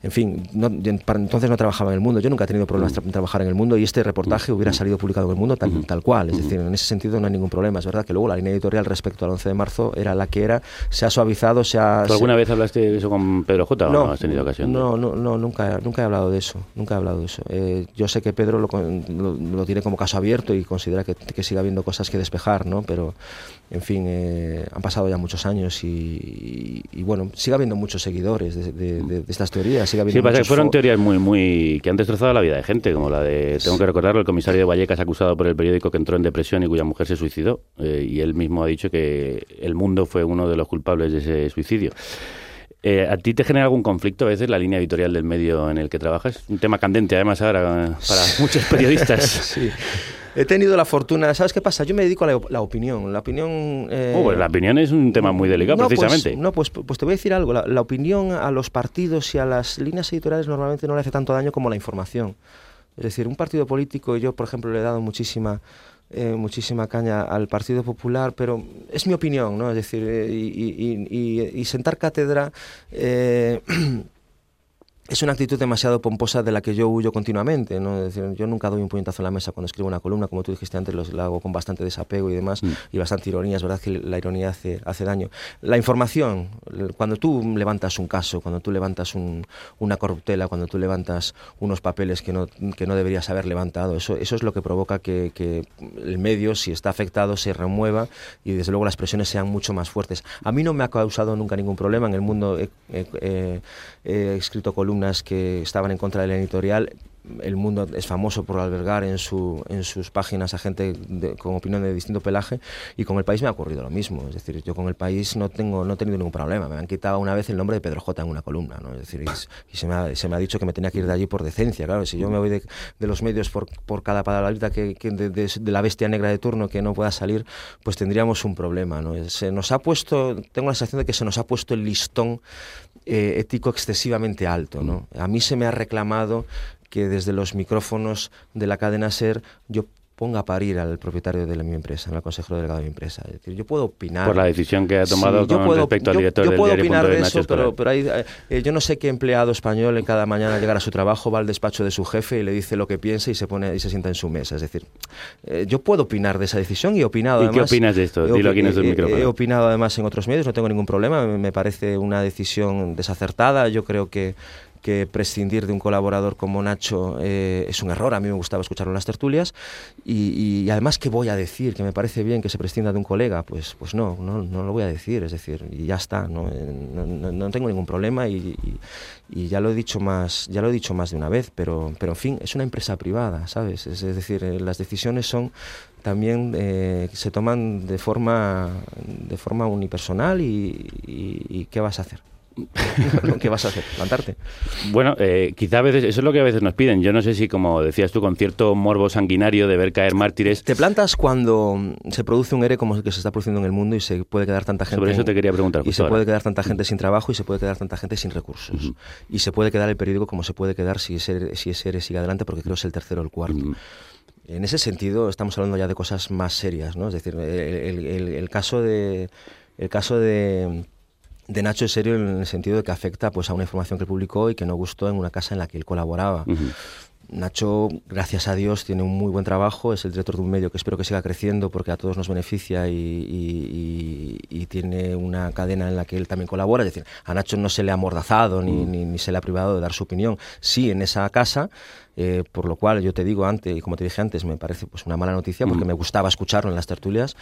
En fin, no, para entonces no trabajaba en el mundo. Yo nunca he tenido problemas en trabajar en el mundo y este reportaje hubiera salido publicado en el mundo tal, tal cual. Es decir, en ese sentido no hay ningún problema. Es verdad que luego la línea editorial respecto al 11 de marzo era la que era, se ha suavizado, se ha... ¿Tú alguna vez hablaste de eso con Pedro J no, o no has tenido ocasión? No, no, no, nunca, nunca he hablado de eso. Nunca he hablado de eso. Eh, yo sé que Pedro lo, lo, lo, tiene como caso abierto y considera que, que siga habiendo cosas que despejar, ¿no? Pero, en fin, eh, han pasado ya muchos años y, y, y, bueno, sigue habiendo muchos seguidores de, de, de estas teorías. Habiendo sí, pasa que fueron teorías muy, muy que han destrozado la vida de gente, como la de, tengo que recordarlo, el comisario de Vallecas acusado por el periódico que entró en depresión y cuya mujer se suicidó. Eh, y él mismo ha dicho que el mundo fue uno de los culpables de ese suicidio. Eh, ¿A ti te genera algún conflicto a veces la línea editorial del medio en el que trabajas? Un tema candente, además, ahora para muchos periodistas. sí. He tenido la fortuna, ¿sabes qué pasa? Yo me dedico a la, la opinión. La opinión. Eh... Oh, pues la opinión es un tema muy delicado, no, precisamente. Pues, no, pues, pues, te voy a decir algo. La, la, opinión a los partidos y a las líneas editoriales normalmente no le hace tanto daño como la información. Es decir, un partido político, yo, por ejemplo, le he dado muchísima. Eh, muchísima caña al Partido Popular, pero es mi opinión, ¿no? Es decir, eh, y, y, y, y, sentar cátedra eh, es una actitud demasiado pomposa de la que yo huyo continuamente. ¿no? Es decir, yo nunca doy un puñetazo en la mesa cuando escribo una columna, como tú dijiste antes, lo, lo hago con bastante desapego y demás, mm. y bastante ironía. Es verdad que la ironía hace, hace daño. La información, cuando tú levantas un caso, cuando tú levantas un, una corruptela, cuando tú levantas unos papeles que no, que no deberías haber levantado, eso, eso es lo que provoca que, que el medio, si está afectado, se remueva y desde luego las presiones sean mucho más fuertes. A mí no me ha causado nunca ningún problema. En el mundo he, he, he, he escrito columnas que estaban en contra de la editorial. El mundo es famoso por albergar en, su, en sus páginas a gente de, con opinión de distinto pelaje y con el país me ha ocurrido lo mismo. Es decir, yo con el país no, tengo, no he tenido ningún problema. Me han quitado una vez el nombre de Pedro J en una columna. ¿no? Es decir, y, y se, me ha, se, me ha, dicho que me tenía que ir de allí por decencia. Claro, si yo me voy de, de los medios por, por cada palabrita que, que de, de, la bestia negra de turno que no pueda salir, pues tendríamos un problema. ¿no? Se nos ha puesto, tengo la sensación de que se nos ha puesto el listón eh, ético excesivamente alto. ¿no? A mí se me ha reclamado que desde los micrófonos de la cadena SER yo ponga a parir al propietario de la, mi empresa, al consejero delegado de mi empresa. Es decir, yo puedo opinar. Por la decisión que ha tomado sí, con puedo, respecto al yo, director yo del puedo diario opinar de eso, pero, pero hay, eh, yo no sé qué empleado español en cada mañana llegar a su trabajo, va al despacho de su jefe y le dice lo que piensa y se pone y se sienta en su mesa. Es decir, eh, yo puedo opinar de esa decisión y he opinado ¿Y además. qué opinas de esto? Dilo aquí en el micrófono. He opinado además en otros medios, no tengo ningún problema. Me parece una decisión desacertada. Yo creo que que prescindir de un colaborador como Nacho eh, es un error. A mí me gustaba escucharlo en las tertulias. Y, y, además, ¿qué voy a decir? ¿Que me parece bien que se prescinda de un colega? Pues, pues no, no, no lo voy a decir. Es decir, y ya está. No, no, no tengo ningún problema y, y, y, ya lo he dicho más, ya lo he dicho más de una vez. Pero, pero en fin, es una empresa privada, ¿sabes? Es, es decir, eh, las decisiones son también eh, se toman de forma de forma unipersonal y qué vas a hacer. ¿Qué vas a hacer? ¿Plantarte? Bueno, eh, quizá a veces, eso es lo que a veces nos piden. Yo no sé si, como decías tú, con cierto morbo sanguinario de ver caer mártires. Te plantas cuando se produce un ERE como el que se está produciendo en el mundo y se puede quedar tanta gente. Sobre eso te quería preguntar. Y se ahora. puede quedar tanta gente sin trabajo y se puede quedar tanta gente sin recursos. Uh -huh. Y se puede quedar el periódico como se puede quedar si ese, si ese ERE sigue adelante, porque creo que es el tercero o el cuarto. Uh -huh. En ese sentido, estamos hablando ya de cosas más serias, ¿no? Es decir, el, el, el, el caso de. El caso de de Nacho es serio en el sentido de que afecta pues, a una información que publicó y que no gustó en una casa en la que él colaboraba. Uh -huh. Nacho, gracias a Dios, tiene un muy buen trabajo, es el director de un medio que espero que siga creciendo porque a todos nos beneficia y, y, y, y tiene una cadena en la que él también colabora. Es decir, a Nacho no se le ha amordazado ni, ni, ni, se le ha privado de dar su opinión. Sí, en esa casa, eh, por lo cual yo te digo antes, y como te dije antes, me parece pues, una mala noticia porque me gustaba escucharlo en las tertulias,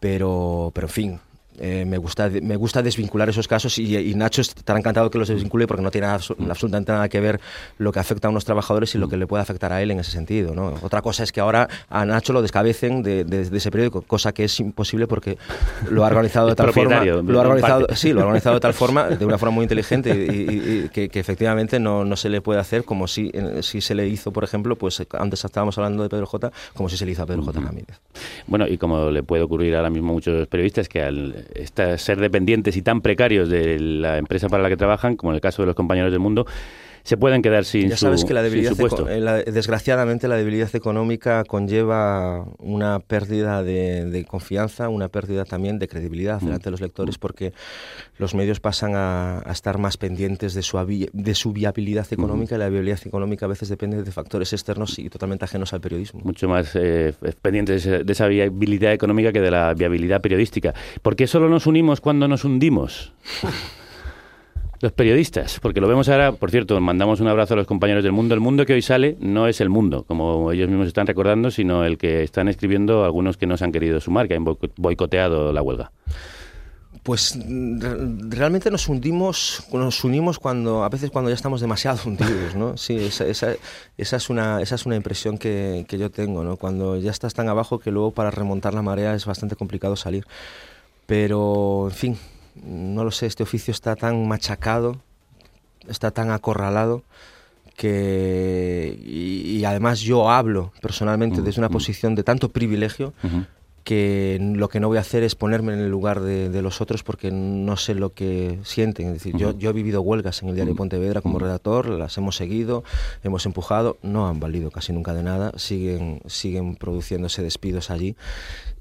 pero, pero en fin, eh, me, gusta, me gusta desvincular esos casos y, y, Nacho estará encantado que los desvincule porque no tiene abs absolutamente nada que ver lo que afecta a unos trabajadores y lo que le puede afectar a él en ese sentido. ¿no? Otra cosa es que ahora a Nacho lo descabecen de, de, de ese periódico, cosa que es imposible porque lo ha organizado de tal forma. Lo ha organizado, sí, lo ha organizado de tal forma, de una forma muy inteligente y, y que, que, efectivamente no, no, se le puede hacer como si, si se le hizo, por ejemplo, pues antes estábamos hablando de Pedro J, como si se le hizo a Pedro J. Ramírez. Bueno, y como le puede ocurrir ahora mismo a muchos periodistas que al esta, ser dependientes y tan precarios de la empresa para la que trabajan, como en el caso de los compañeros del mundo, se pueden quedar sin Ya su, sabes que la debilidad, su eh, la- desgraciadamente, la debilidad económica conlleva una pérdida de, de confianza, una pérdida también de credibilidad Mm. delante de los lectores, porque los medios pasan a, a estar más pendientes de su, avi- de su viabilidad económica y la viabilidad económica a veces depende de factores externos y totalmente ajenos al periodismo. mucho más eh, pendientes de esa viabilidad económica que de la viabilidad periodística. ¿Por qué solo nos unimos cuando nos hundimos? Los periodistas, porque lo vemos ahora, por cierto, mandamos un abrazo a los compañeros del mundo. El mundo que hoy sale no es el mundo, como ellos mismos están recordando, sino el que están escribiendo algunos que no se han querido sumar, que han boico- boicoteado la huelga. Pues re- realmente nos hundimos, nos unimos cuando a veces cuando ya estamos demasiado hundidos, ¿no? Sí, esa, esa, esa es una esa es una impresión que, que yo tengo, ¿no? Cuando ya estás tan abajo que luego para remontar la marea es bastante complicado salir. Pero, en fin, no lo sé, este oficio está tan machacado, está tan acorralado que y, y además yo hablo personalmente desde una posición de tanto privilegio que lo que no voy a hacer es ponerme en el lugar de, de los otros porque no sé lo que sienten. Es decir, yo, yo he vivido huelgas en el diario Pontevedra como redactor, las hemos seguido, hemos empujado, no han valido casi nunca de nada, siguen, siguen produciéndose despidos allí.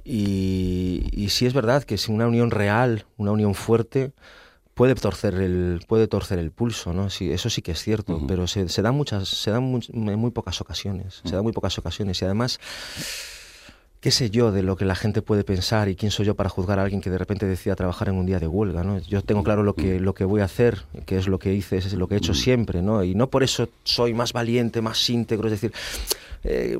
Y, y sí es verdad que sin una unión real, una unión fuerte, puede torcer el puede torcer el pulso no sí eso sí que es cierto pero se, se dan muchas se dan muy, en muy pocas ocasiones se dan muy pocas ocasiones. Y además qué sé yo de lo que la gente puede pensar y quién soy yo para juzgar a alguien que de repente decida trabajar en un día de huelga, ¿no? Yo tengo claro lo que, lo que voy a hacer, que es lo que hice, es lo que he hecho siempre, ¿no? Y no por eso soy más valiente, más íntegro, es decir, eh,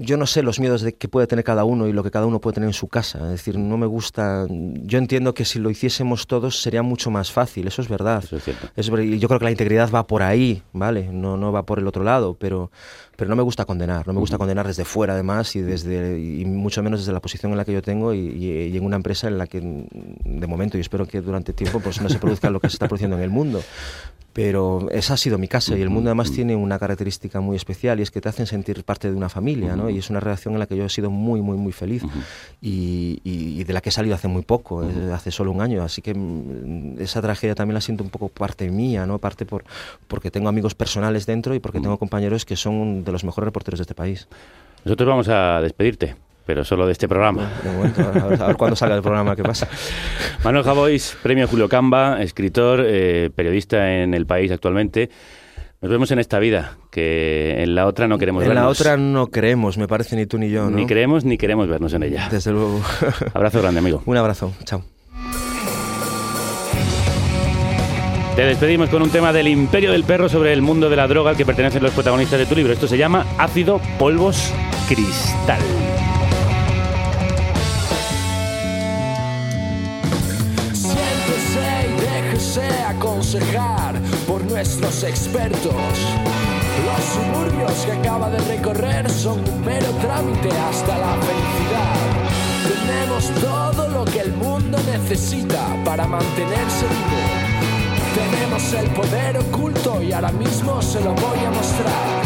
yo no sé los miedos de que puede tener cada uno y lo que cada uno puede tener en su casa. Es decir, no me gusta. Yo entiendo que si lo hiciésemos todos sería mucho más fácil, eso es verdad. es ver- y yo creo que la integridad va por ahí, ¿vale? No, no va por el otro lado, pero, pero no me gusta condenar. No me gusta condenar desde fuera, además, y, desde, y mucho menos desde la posición en la que yo tengo y, y- y en una empresa en la que, de momento, y espero que durante tiempo pues, no se produzca lo que se está produciendo en el mundo. Pero esa ha sido mi casa y el mundo además tiene una característica muy especial y es que te hacen sentir parte de una familia, ¿no? Y es una relación en la que yo he sido muy, muy, muy feliz y, y- y de la que he salido hace muy poco, eh, hace solo un año. Así que mm, esa tragedia también la siento un poco parte mía, ¿no? Parte por, porque tengo amigos personales dentro y porque tengo compañeros que son de los mejores reporteros de este país. Nosotros vamos a despedirte, pero solo de este programa. De momento, a ver, cuándo salga el programa, qué pasa. Manuel Javois, premio Julio Camba, escritor, eh, periodista en el país actualmente. Nos vemos en esta vida, que en la otra no queremos En la vernos. otra no creemos, me parece, ni tú ni yo, ¿no? Ni creemos ni queremos vernos en ella. Desde luego. Abrazo grande, amigo. Un abrazo, chao. Te despedimos con un tema del imperio del perro sobre el mundo de la droga al que pertenecen los protagonistas de tu libro. Esto se llama Ácido, Polvos, Cristal. Siéntese y déjese aconsejar por nuestros expertos. Los suburbios que acaba de recorrer son un mero trámite hasta la felicidad. Tenemos todo lo que el mundo necesita para mantenerse vivo. Tenemos el poder oculto y ahora mismo se lo voy a mostrar.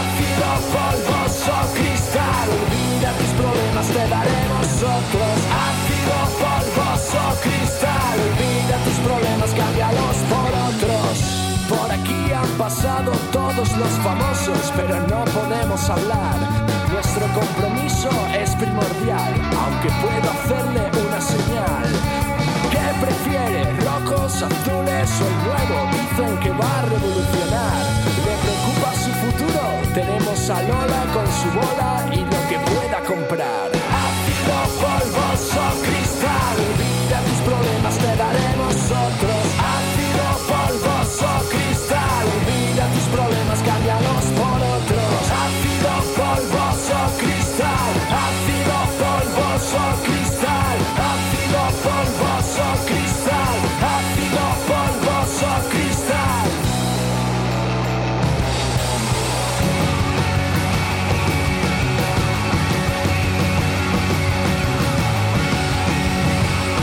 Ácido, polvoso, cristal, olvida tus problemas, te daremos otros. Ácido, polvoso, cristal, olvida tus problemas, cámbialos por otros. Por aquí han pasado todos los famosos, pero no podemos hablar. Nuestro compromiso es primordial, aunque puedo hacerle una señal. ¿Qué prefiere? ¿Rojos, azules o el nuevo? Dicen que va a revolucionar. ¿Le preocupa su futuro? Tenemos a Lola con su bola y lo que pueda comprar. Ácido, polvoso, cristal. Olvida tus problemas, te daremos otros.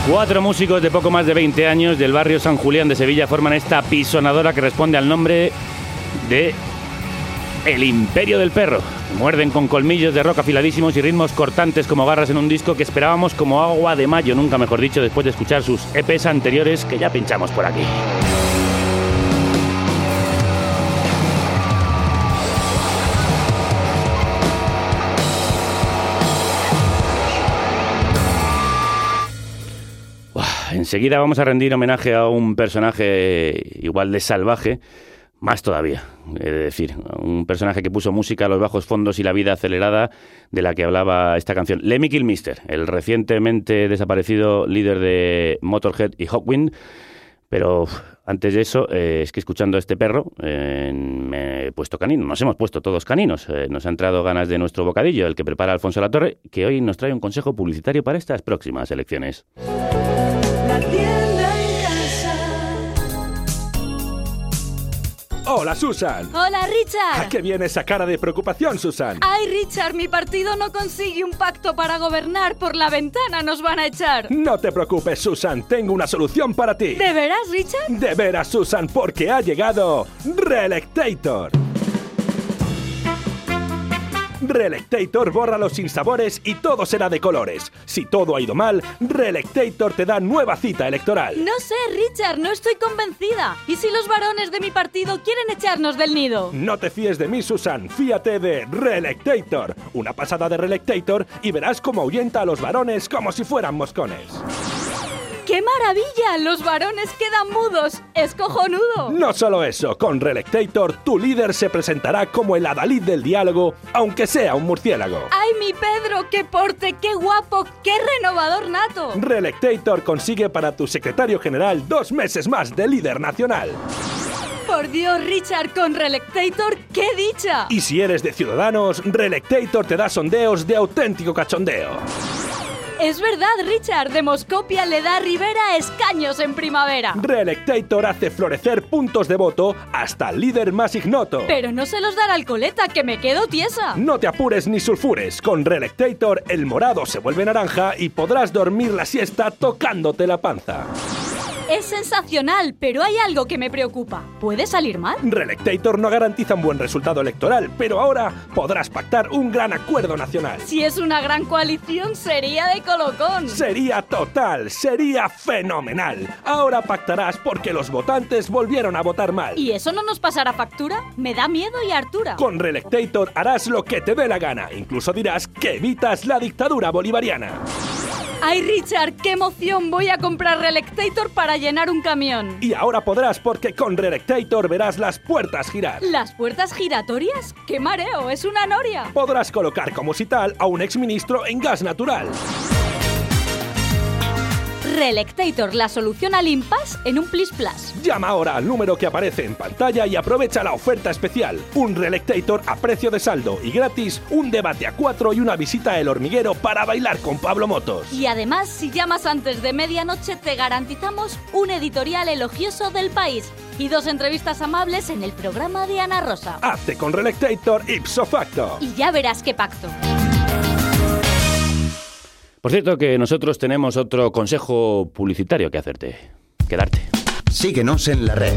Cuatro músicos de poco más de 20 años del barrio San Julián de Sevilla forman esta pisonadora que responde al nombre de El Imperio del Perro. Muerden con colmillos de roca afiladísimos y ritmos cortantes como garras en un disco que esperábamos como agua de mayo, nunca mejor dicho, después de escuchar sus EPs anteriores que ya pinchamos por aquí. Enseguida vamos a rendir homenaje a un personaje igual de salvaje, más todavía, de decir, un personaje que puso música a los bajos fondos y la vida acelerada de la que hablaba esta canción. Lemmy Kilmister, el recientemente desaparecido líder de Motorhead y Hawkwind, pero antes de eso, eh, es que escuchando a este perro, eh, me he puesto canino. Nos hemos puesto todos caninos. Eh, nos ha entrado ganas de nuestro bocadillo, el que prepara Alfonso Latorre, que hoy nos trae un consejo publicitario para estas próximas elecciones. Hola, Susan. Hola, Richard. ¿A qué viene esa cara de preocupación, Susan? Ay, Richard, mi partido no consigue un pacto para gobernar. Por la ventana nos van a echar. No te preocupes, Susan. Tengo una solución para ti. ¿De veras, Richard? De veras, Susan, porque ha llegado Reelectator. Reelectator borra los sinsabores y todo será de colores. Si todo ha ido mal, Reelectator te da nueva cita electoral. No sé, Richard, no estoy convencida. ¿Y si los varones de mi partido quieren echarnos del nido? No te fíes de mí, Susan. Fíate de Reelectator. Una pasada de Reelectator y verás cómo ahuyenta a los varones como si fueran moscones. ¡Qué maravilla! Los varones quedan mudos. Es cojonudo. No solo eso, con Reelectator tu líder se presentará como el adalid del diálogo, aunque sea un murciélago. ¡Ay, mi Pedro! ¡Qué porte! ¡Qué guapo! ¡Qué renovador nato! Reelectator consigue para tu secretario general dos meses más de líder nacional. Por Dios, Richard, con Reelectator, ¡qué dicha! Y si eres de Ciudadanos, Reelectator te da sondeos de auténtico cachondeo. Es verdad, Richard, Demoscopia le da a Rivera escaños en primavera. Reelectator hace florecer puntos de voto hasta el líder más ignoto. Pero no se los dará al coleta, que me quedo tiesa. No te apures ni sulfures. Con Reelectator el morado se vuelve naranja y podrás dormir la siesta tocándote la panza. Es sensacional, pero hay algo que me preocupa. ¿Puede salir mal? Reelectator no garantiza un buen resultado electoral, pero ahora podrás pactar un gran acuerdo nacional. Si es una gran coalición, sería de colocón. Sería total, sería fenomenal. Ahora pactarás porque los votantes volvieron a votar mal. ¿Y eso no nos pasará factura? Me da miedo y hartura. Con Reelectator harás lo que te dé la gana. Incluso dirás que evitas la dictadura bolivariana. ¡Ay, Richard, qué emoción! Voy a comprar Reelectator para llenar un camión. Y ahora podrás porque con Reelectator verás las puertas girar. ¿Las puertas giratorias? ¡Qué mareo! ¡Es una noria! Podrás colocar como si tal a un exministro en gas natural. Reelectator, la solución al impasse en un Plis Plus. Llama ahora al número que aparece en pantalla y aprovecha la oferta especial. Un Reelectator a precio de saldo y gratis, un debate a cuatro y una visita a El Hormiguero para bailar con Pablo Motos. Y además, si llamas antes de medianoche, te garantizamos un editorial elogioso del país y dos entrevistas amables en el programa de Ana Rosa. Hazte con Reelectator ipso facto. Y ya verás qué pacto. Por cierto, que nosotros tenemos otro consejo publicitario que hacerte. Quedarte. Síguenos en la red.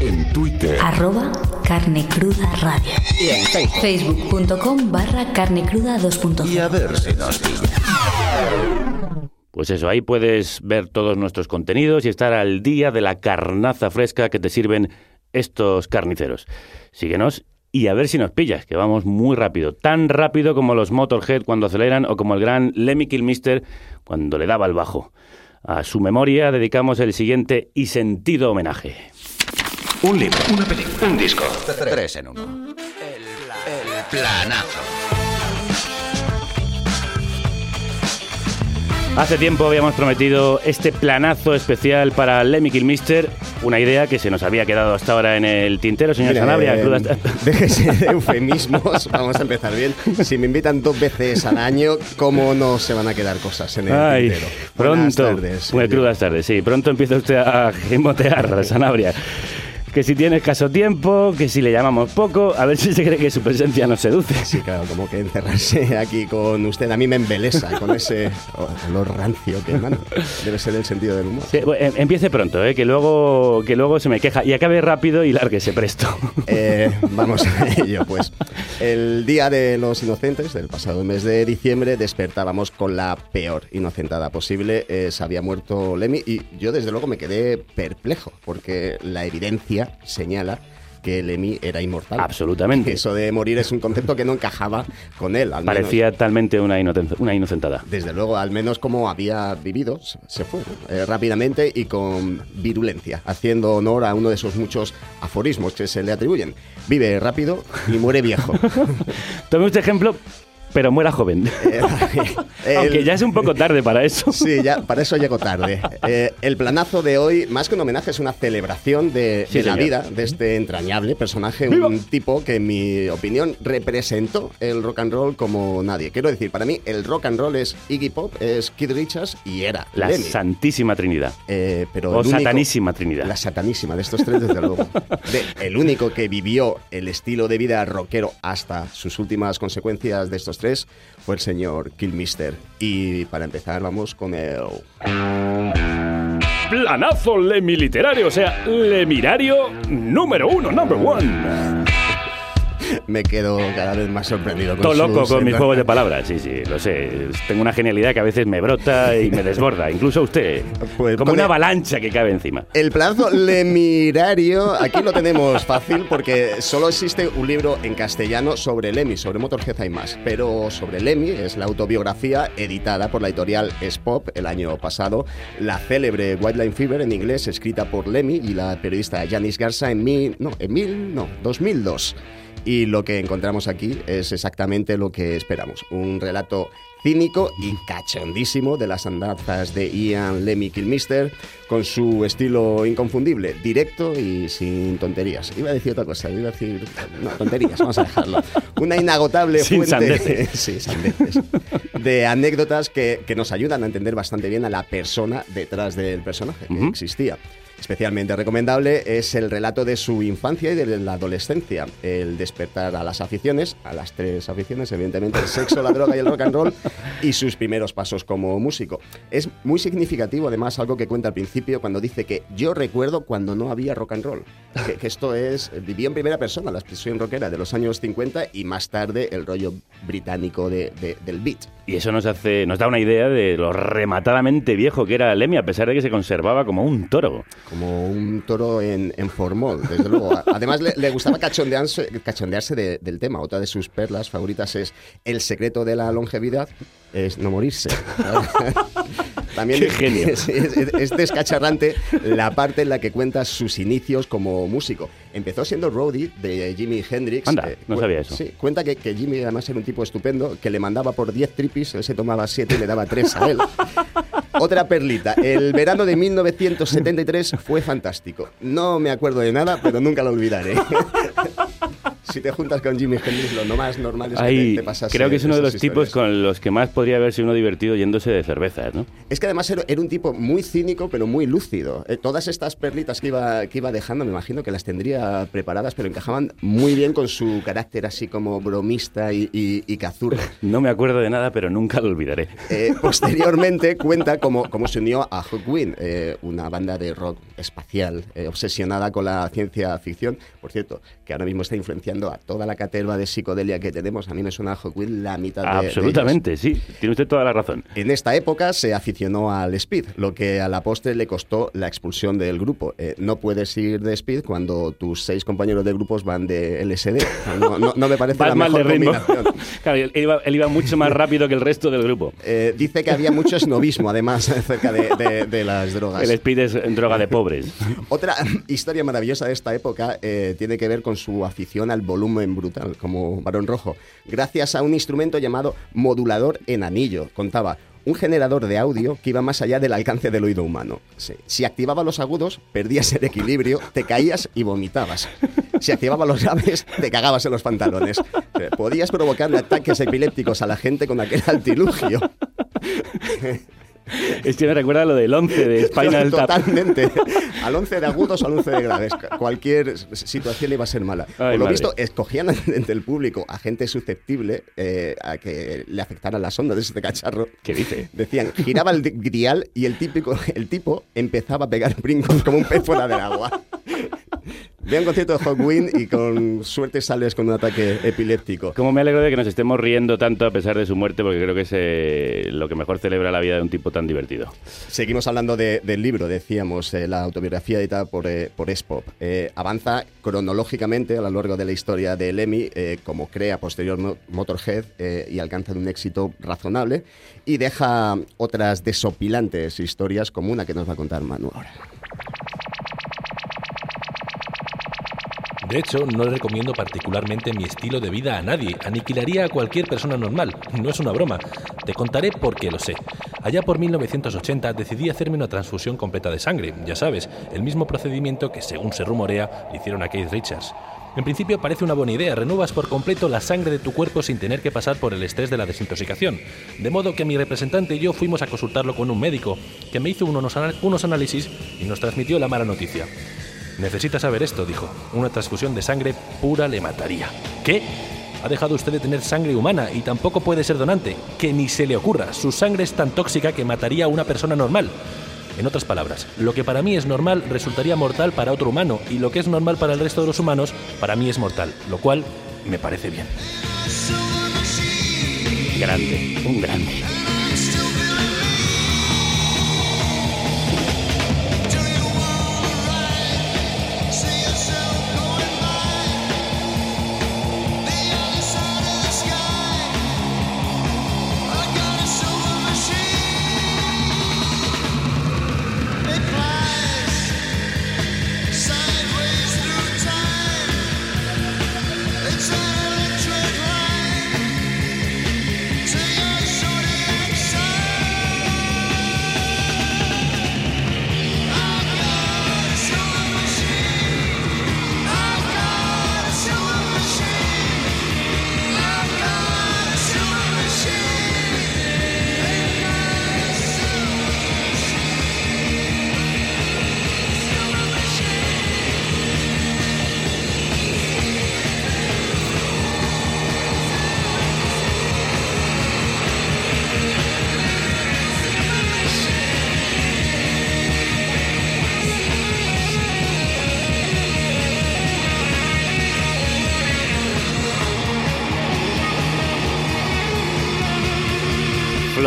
En Twitter. Arroba carne cruda radio. Y en Facebook. Facebook.com barra carne cruda 2.0. Y a ver si nos pilla. Pues eso, ahí puedes ver todos nuestros contenidos y estar al día de la carnaza fresca que te sirven estos carniceros. Síguenos y a ver si nos pillas, que vamos muy rápido. Tan rápido como los Motorhead cuando aceleran o como el gran Lemmy Kilmister cuando le daba el bajo. A su memoria dedicamos el siguiente y sentido homenaje. Un libro, una película, un disco. Tres en uno. El planazo. Hace tiempo habíamos prometido este planazo especial para Lemmy Kilmister, una idea que se nos había quedado hasta ahora en el tintero, señor Mira, Sanabria. eh, crudas- Déjese de eufemismos, vamos a empezar bien. Si me invitan dos veces al año, ¿cómo no se van a quedar cosas en el Ay, tintero? Buenas pronto. tardes. Muy crudas tardes, sí. Pronto empieza usted a gimotear, Sanabria. Que si tiene escaso tiempo, que si le llamamos poco, a ver si se cree que su presencia nos seduce. Sí, claro, como que encerrarse aquí con usted a mí me embelesa con ese olor rancio que emana. Debe ser el sentido del humor. Sí, bueno, em- empiece pronto, ¿eh? que, luego, que luego se me queja. Y acabe rápido y lárguese presto. Eh, vamos a ello, pues. El Día de los Inocentes del pasado mes de diciembre despertábamos con la peor inocentada posible. Eh, se había muerto Lemmy y yo desde luego me quedé perplejo porque la evidencia señala que Lemmy era inmortal. Absolutamente. Eso de morir es un concepto que no encajaba con él. Al menos. Parecía talmente una, una inocentada. Desde luego, al menos como había vivido, se fue eh, rápidamente y con virulencia, haciendo honor a uno de esos muchos aforismos que se le atribuyen. Vive rápido y muere viejo. Tome este ejemplo, pero muera joven. Aunque ya es un poco tarde para eso. Sí, ya para eso llego tarde. Eh, el planazo de hoy, más que un homenaje, es una celebración de, Sí, de la vida de este entrañable personaje, un tipo que en mi opinión representó el rock and roll como nadie. Quiero decir, para mí el rock and roll es Iggy Pop, es Kid Richards y era La. Santísima Trinidad. Eh, pero o único- Satanísima Trinidad. La satanísima de estos tres, desde luego. De- el único que vivió el estilo de vida rockero hasta sus últimas consecuencias de estos fue el señor Killmister. Y para empezar, vamos con el. Planazo Lemi literario, o sea, Lemirario número uno, number one. Me quedo cada vez más sorprendido con Todo loco con mis juegos de palabras, sí, sí, lo sé. Tengo una genialidad que a veces me brota y me desborda, incluso usted. Pues como una avalancha que cabe encima. El plazo Lemirario, aquí lo tenemos fácil porque solo existe un libro en castellano sobre Lemmy, sobre Motorhead y más. Pero sobre Lemmy es la autobiografía editada por la editorial Spop el año pasado. La célebre White Line Fever en inglés, escrita por Lemmy y la periodista Janice Garza en mil, no, en mil, no, 2002. Y lo que encontramos aquí es exactamente lo que esperamos. Un relato cínico y cachondísimo de las andanzas de Ian Lemmy Kilmister, con su estilo inconfundible, directo y sin tonterías. Iba a decir otra cosa, iba a decir... No, tonterías, vamos a dejarlo. Una inagotable Sin fuente... sí. De anécdotas que, que nos ayudan a entender bastante bien a la persona detrás del personaje que existía. Especialmente recomendable es el relato de su infancia y de la adolescencia, el despertar a las aficiones, a las tres aficiones, evidentemente, el sexo, la droga y el rock and roll, y sus primeros pasos como músico. Es muy significativo, además, algo que cuenta al principio cuando dice que yo recuerdo cuando no había rock and roll, que, esto es, vivió en primera persona la expresión rockera de los años 50 y más tarde el rollo británico de- del beat. Y eso nos hace, nos da una idea de lo rematadamente viejo que era Lemmy, a pesar de que se conservaba como un toro. Como un toro en, en formol, desde luego. Además, le, le gustaba cachondearse, cachondearse de- del tema. Otra de sus perlas favoritas es El secreto de la longevidad es no morirse. También Qué genio. Es, es- es descacharrante la parte en la que cuenta sus inicios como músico. Empezó siendo roadie de Jimi Hendrix. Anda, Eh, no sabía eso. Sí, cuenta que, que Jimmy además era un tipo estupendo, que le mandaba por 10 tripis, él se tomaba 7 y le daba 3 a él. Otra perlita. El verano de 1973 fue fantástico. No me acuerdo de nada, pero nunca lo olvidaré. Si te juntas con Jimmy Hendrix, lo más normal es que Ahí, te, te pasas creo que es uno de los tipos con los que más podría haberse uno divertido yéndose de cervezas, ¿no? Es que además era, era un tipo muy cínico, pero muy lúcido. Eh, todas estas perlitas que iba, que iba dejando, me imagino que las tendría preparadas, pero encajaban muy bien con su carácter así como bromista y, y, y cazurro. No me acuerdo de nada, pero nunca lo olvidaré. Eh, posteriormente cuenta cómo, cómo se unió a Hawkwind, eh, una banda de rock espacial obsesionada con la ciencia ficción. Por cierto, que ahora mismo está influenciando a toda la caterva de psicodelia que tenemos. A mí me suena a Hawkwind la mitad de-. Absolutamente, sí. Tiene usted toda la razón. En esta época se aficionó al speed, lo que a la postre le costó la expulsión del grupo. Eh, no puedes ir de speed cuando tus seis compañeros de grupos van de LSD. No, no- no me parece la mejor de combinación. claro, él iba, él iba mucho más rápido que el resto del grupo. Eh, dice que había mucho esnovismo, además, acerca de, de- de las drogas. El speed es droga de pobres. Otra historia maravillosa de esta época eh, tiene que ver con su afición al volumen brutal, como Barón Rojo, gracias a un instrumento llamado modulador en anillo. Contaba un generador de audio que iba más allá del alcance del oído humano. Si activaba los agudos, perdías el equilibrio, te caías y vomitabas. Si activaba los graves, te cagabas en los pantalones. Eh, Podías provocarle ataques epilépticos a la gente con aquel artilugio. Es que me recuerda lo del 11 de Spinal Tap. Totalmente. Al 11 de agudos o al 11 de graves. Cualquier situación iba a ser mala. Ay, Por lo madre. visto, escogían entre el público a gente susceptible eh, a que le afectaran las ondas de este cacharro. ¿Qué dice? Decían, giraba el grial y el, típico, el tipo empezaba a pegar brincos como un pez fuera del agua. Ve un concierto de Hawkwind y con suerte sales con un ataque epiléptico. Como me alegro de que nos estemos riendo tanto a pesar de su muerte, porque creo que es eh, lo que mejor celebra la vida de un tipo tan divertido. Seguimos hablando de- del libro, decíamos, eh, la autobiografía editada por, eh, por Espop. Eh, avanza cronológicamente a lo largo de la historia de Lemmy, eh, como crea posterior Mo- Motorhead eh, y alcanza un éxito razonable y deja otras desopilantes historias como una que nos va a contar Manu ahora. De hecho, no le recomiendo particularmente mi estilo de vida a nadie. Aniquilaría a cualquier persona normal. No es una broma. Te contaré por qué lo sé. Allá por 1980 decidí hacerme una transfusión completa de sangre. Ya sabes, el mismo procedimiento que, según se rumorea, le hicieron a Keith Richards. En principio parece una buena idea, renuevas por completo la sangre de tu cuerpo sin tener que pasar por el estrés de la desintoxicación. De modo que mi representante y yo fuimos a consultarlo con un médico, que me hizo unos análisis y nos transmitió la mala noticia. Necesita saber esto, dijo. Una transfusión de sangre pura le mataría. ¿Qué? Ha dejado usted de tener sangre humana y tampoco puede ser donante. Que ni se le ocurra. Su sangre es tan tóxica que mataría a una persona normal. En otras palabras, lo que para mí es normal resultaría mortal para otro humano y lo que es normal para el resto de los humanos, para mí es mortal, lo cual me parece bien. Grande, un grande.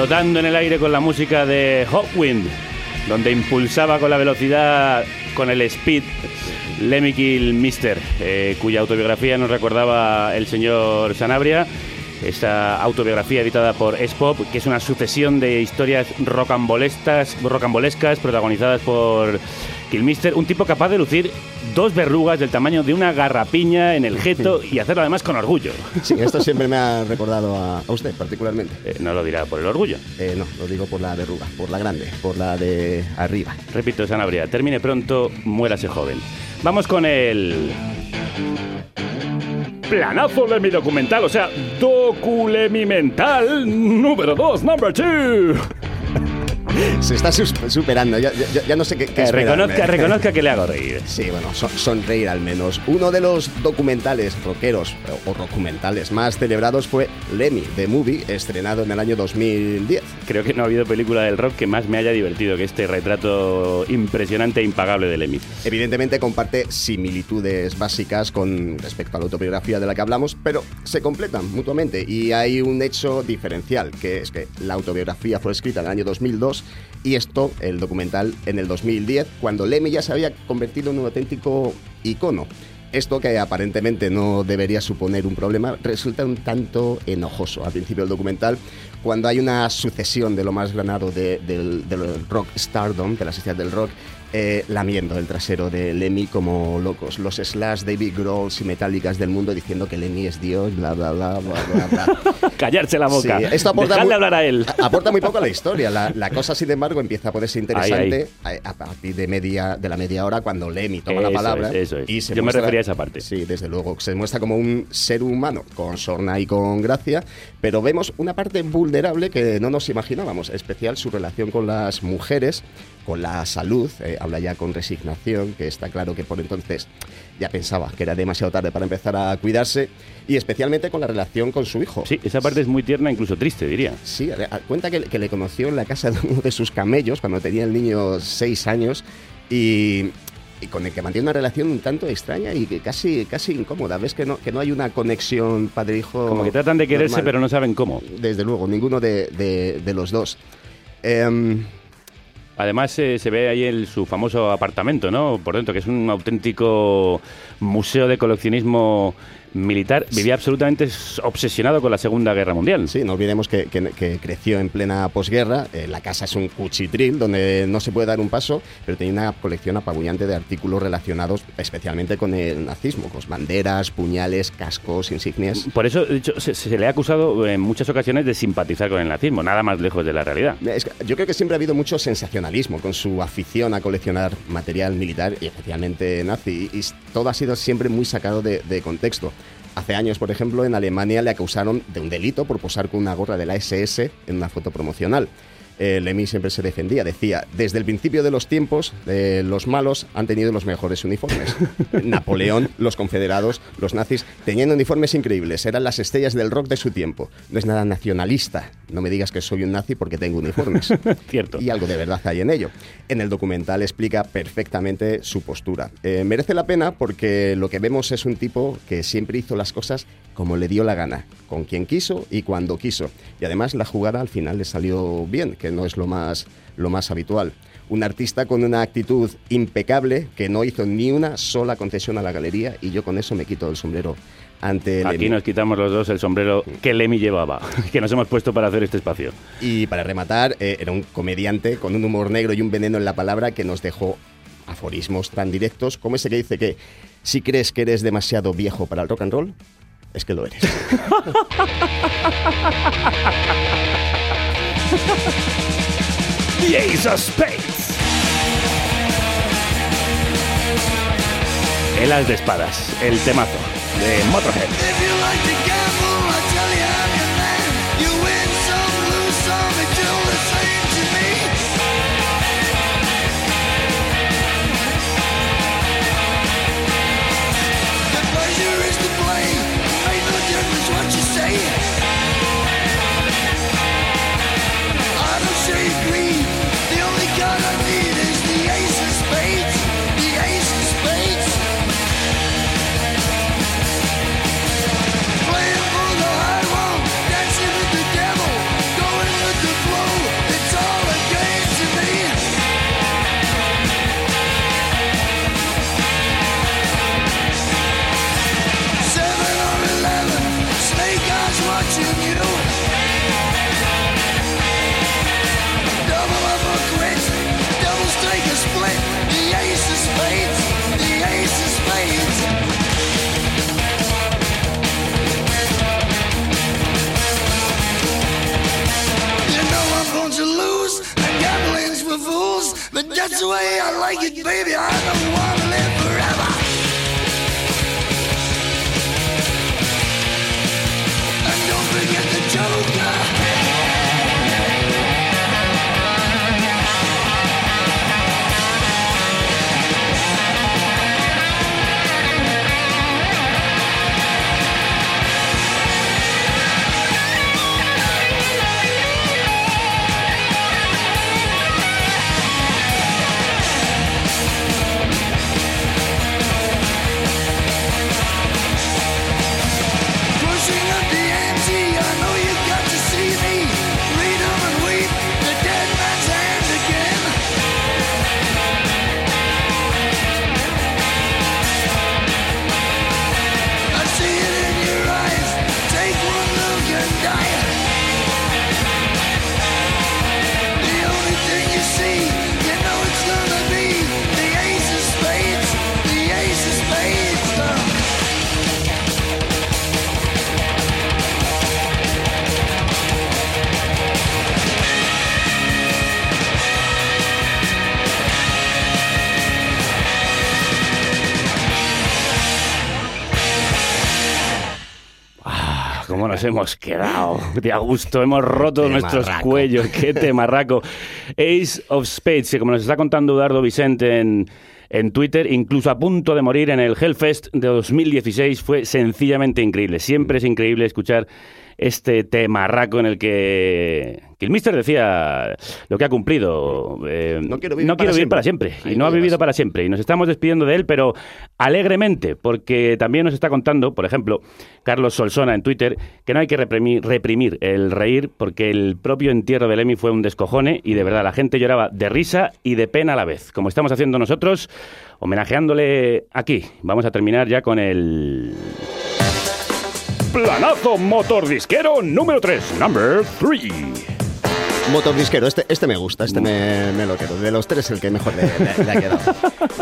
Flotando en el aire con la música de Hawkwind, donde impulsaba con la velocidad, con el speed, Lemmy Kill Mister, eh, cuya autobiografía nos recordaba el señor Sanabria. Esta autobiografía editada por Spop, que es una sucesión de historias rocambolescas, protagonizadas por Killmister, un tipo capaz de lucir dos verrugas del tamaño de una garrapiña en el jeto y hacerlo además con orgullo. Sí, esto siempre me ha recordado a, a usted particularmente. Eh, no lo dirá por el orgullo. Eh, no, lo digo por la verruga, por la grande, por la de arriba. Repito, Sanabria, termine pronto, muérase joven. Vamos con el... Planazo de mi documental, o sea, doculemimental número 2, number 2. Se está superando, ya, ya- ya no sé qué, qué Que esperarme. reconozca, reconozca que le hago reír. Sí, bueno, son- sonreír al menos. Uno de los documentales rockeros o, o documentales más celebrados fue Lemmy, The Movie, estrenado en el año 2010. Creo que no ha habido película del rock que más me haya divertido que este retrato impresionante e impagable de Lemmy. Evidentemente comparte similitudes básicas con respecto a la autobiografía de la que hablamos, pero se completan mutuamente y hay un hecho diferencial, que es que la autobiografía fue escrita en el año 2002 y esto, el documental, en el 2010, cuando Lemmy ya se había convertido en un auténtico icono. Esto, que aparentemente no debería suponer un problema, resulta un tanto enojoso al principio del documental, cuando hay una sucesión de lo más granado de- del, rock stardom, de las estrellas del rock, eh, lamiendo el trasero de Lemmy como locos. Los Slash, David Grohl y metálicas del mundo diciendo que Lemmy es Dios, bla, bla, bla, bla, bla, bla. Callarse la boca. Sí, esto aporta muy, hablar a él. aporta muy poco a la historia. La, la cosa, sin embargo, empieza a ponerse interesante Ahí, A, a partir de, media, de la media hora cuando Lemmy toma la Eso palabra. es, eso es. Y se Yo me muestra- refería a esa parte. Sí, desde luego. Se muestra como un ser humano con sorna y con gracia, pero vemos una parte vulnerable que no nos imaginábamos, especial su relación con las mujeres, con la salud. eh, habla ya con resignación, que está claro que por entonces ya pensaba que era demasiado tarde para empezar a cuidarse, y especialmente con la relación con su hijo. Sí, esa parte es muy tierna, incluso triste, diría. Sí, cuenta que, que le conoció en la casa de uno de sus camellos cuando tenía el niño seis años y, y con el que mantiene una relación un tanto extraña y que casi, casi incómoda. Ves que no, que no hay una conexión padre-hijo. Como que tratan de quererse, normal. pero no saben cómo. Desde luego, ninguno de, de- de los dos. Em, Además, eh, se ve ahí el, su famoso apartamento, ¿no? Por dentro, que es un auténtico museo de coleccionismo militar. Vivía absolutamente obsesionado con la Segunda Guerra Mundial. Sí, no olvidemos que, que- que creció en plena posguerra. eh, la casa es un cuchitril donde no se puede dar un paso, pero tenía una colección apabullante de artículos relacionados especialmente con el nazismo, con banderas, puñales, cascos, insignias. Por eso, de hecho, se, se le ha acusado en muchas ocasiones de simpatizar con el nazismo, nada más lejos de la realidad. Es que yo creo que siempre ha habido mucho sensacionalismo con su afición a coleccionar material militar y especialmente nazi. Y todo ha sido siempre muy sacado de, de contexto. Hace años, por ejemplo, en Alemania le acusaron de un delito por posar con una gorra de la SS en una foto promocional. Eh, Lemmy siempre se defendía, decía, desde el principio de los tiempos, eh, los malos han tenido los mejores uniformes. Napoleón, los confederados, los nazis, tenían uniformes increíbles, eran las estrellas del rock de su tiempo. No es nada nacionalista, no me digas que soy un nazi porque tengo uniformes. Cierto. Y algo de verdad hay en ello. En el documental explica perfectamente su postura. Eh, merece la pena porque lo que vemos es un tipo que siempre hizo las cosas como le dio la gana, con quien quiso y cuando quiso. Y además la jugada al final le salió bien, que no es lo más, lo más habitual. Un artista con una actitud impecable que no hizo ni una sola concesión a la galería y yo con eso me quito el sombrero ante el Aquí nos quitamos los dos el sombrero que Lemmy llevaba, que nos hemos puesto para hacer este espacio. Y para rematar, eh, era un comediante con un humor negro y un veneno en la palabra que nos dejó aforismos tan directos como ese que dice que si crees que eres demasiado viejo para el rock and roll, es que lo eres. The Ace of Spades. El de espadas, el temazo de Motorhead. To lose. And gambling's for fools But that's the way I like it, baby. I don't want to live forever nos hemos quedado? De a gusto, hemos roto nuestros marraco. cuellos. ¡Qué temarraco! Ace of Spades, que como nos está contando Eduardo Vicente en, en Twitter, incluso a punto de morir en el Hellfest de 2016, fue sencillamente increíble. Siempre es increíble escuchar este temarraco en el que Kilmister decía lo que ha cumplido. eh, No quiero vivir no para vivir siempre. para siempre. Y Ahí no ha vivido para siempre. Y nos estamos despidiendo de él, pero alegremente, porque también nos está contando, por ejemplo, Carlos Solsona en Twitter, que no hay que reprimir, reprimir el reír, porque el propio entierro de Lemmy fue un descojone y de verdad la gente lloraba de risa y de pena a la vez, como estamos haciendo nosotros, homenajeándole aquí. Vamos a terminar ya con el... Planazo motordisquero número 3, number 3. Motordisquero, este, este me gusta, este me, lo quiero. De los tres, el que mejor le ha quedado.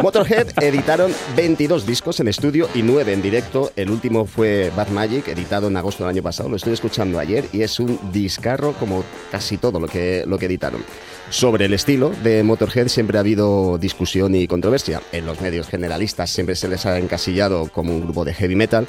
Motorhead editaron 22 discos en estudio y 9 en directo. El último fue Bad Magic, editado en agosto del año pasado. Lo estoy escuchando ayer y es un discarro como casi todo lo que, lo que editaron. Sobre el estilo de Motorhead siempre ha habido discusión y controversia. En los medios generalistas siempre se les ha encasillado como un grupo de heavy metal.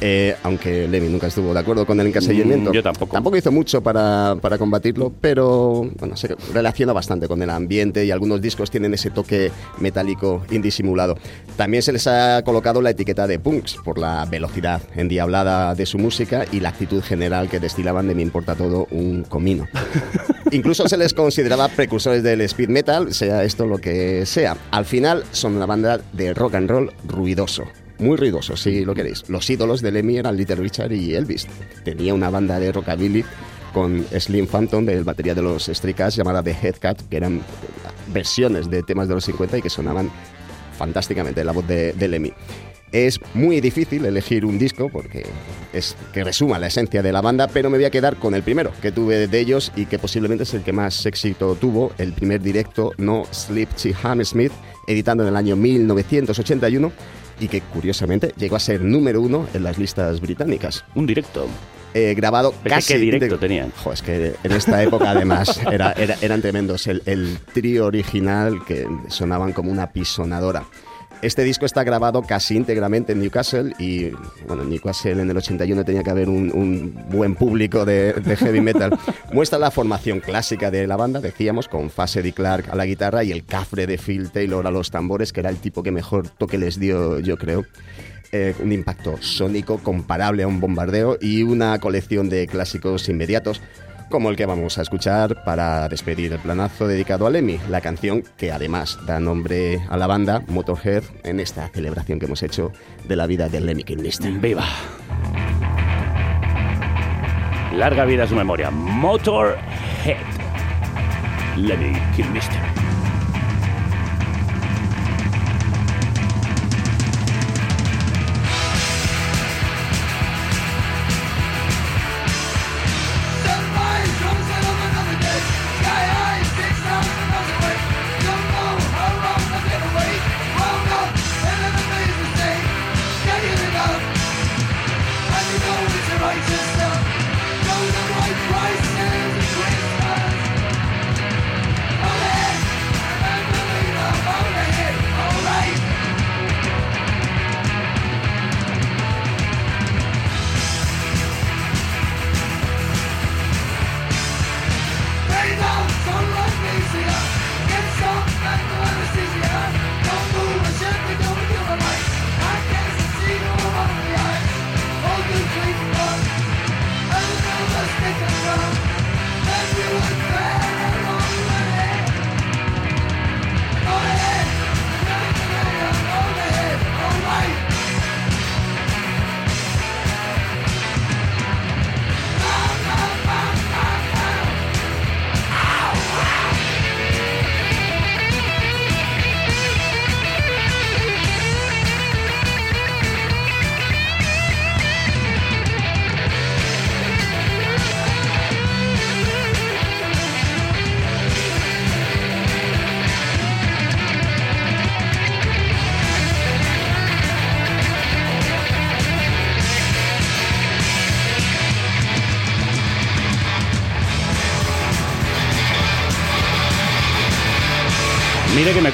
Eh, aunque Lemmy nunca estuvo de acuerdo con el encasillamiento. Mm, yo tampoco. Tampoco hizo mucho para, para combatirlo, pero bueno, se relaciona bastante con el ambiente y algunos discos tienen ese toque metálico indisimulado. También se les ha colocado la etiqueta de punks por la velocidad endiablada de su música y la actitud general que destilaban de me importa todo un comino. Incluso se les consideraba precursores del speed metal, sea esto lo que sea. Al final son una banda de rock and roll ruidoso. Muy ruidoso, si lo queréis. Los ídolos de Lemmy eran Little Richard y Elvis. Tenía una banda de rockabilly con Slim Phantom, del batería de los Cats, llamada The Headcat, que eran versiones de temas de los 50 y que sonaban fantásticamente la voz de, de Lemmy. Es muy difícil elegir un disco porque es que resuma la esencia de la banda, pero me voy a quedar con el primero que tuve de ellos y que posiblemente es el que más éxito tuvo, el primer directo No Sleep Hammersmith, editando en el año 1981 y que curiosamente llegó a ser número uno en las listas británicas. Un directo. Eh, grabado Pensé casi directo tenían. Jo, es que en esta época además era- era- eran tremendos. El, el trío original que sonaban como una pisonadora. Este disco está grabado casi íntegramente en Newcastle y, bueno, en Newcastle en el 81 tenía que haber un, un buen público de, de heavy metal. Muestra la formación clásica de la banda, decíamos, con Fase de Clark a la guitarra y el cafre de Phil Taylor a los tambores, que era el tipo que mejor toque les dio, yo creo. Eh, un impacto sónico comparable a un bombardeo y una colección de clásicos inmediatos como el que vamos a escuchar para despedir el planazo dedicado a Lemmy, la canción que además da nombre a la banda Motorhead en esta celebración que hemos hecho de la vida de Lemmy Kilmister. ¡Viva! Larga vida a su memoria. Motorhead. Lemmy Kilmister.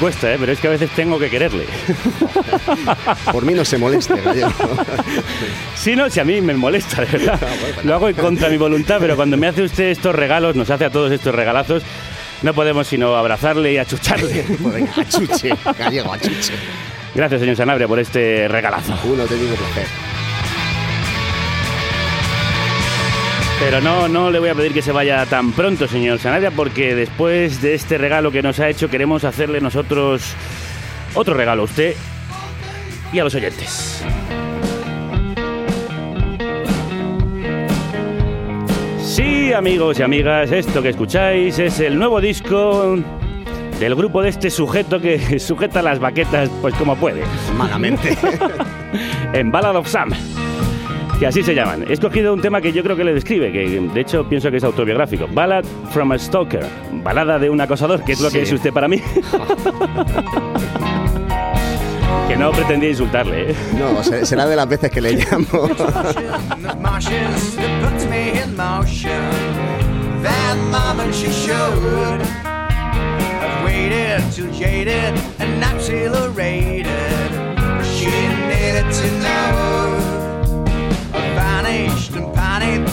Cuesta, ¿eh? pero es que a veces tengo que quererle. Por mí no se moleste, gallego. Sí, no, si a mí me molesta, de verdad. Lo hago en contra de mi voluntad, pero cuando me hace usted estos regalos, nos hace a todos estos regalazos, no podemos sino abrazarle y achucharle. Venga, achuche, gallego, achuche. Gracias, señor Sanabria, por este regalazo. Uno te digo placer. Pero no, no le voy a pedir que se vaya tan pronto, señor Sanabria, porque después de este regalo que nos ha hecho, queremos hacerle nosotros otro regalo a usted y a los oyentes. Sí, amigos y amigas, esto que escucháis es el nuevo disco del grupo de este sujeto que sujeta las baquetas pues como puede. Malamente. en Ballad of Sam. Que así se llaman. He escogido un tema que yo creo que le describe, que de hecho pienso que es autobiográfico. Ballad from a Stalker. Balada de un acosador, que es lo que es usted para mí. que no pretendía insultarle, ¿eh? No, se- será de las veces que le llamo.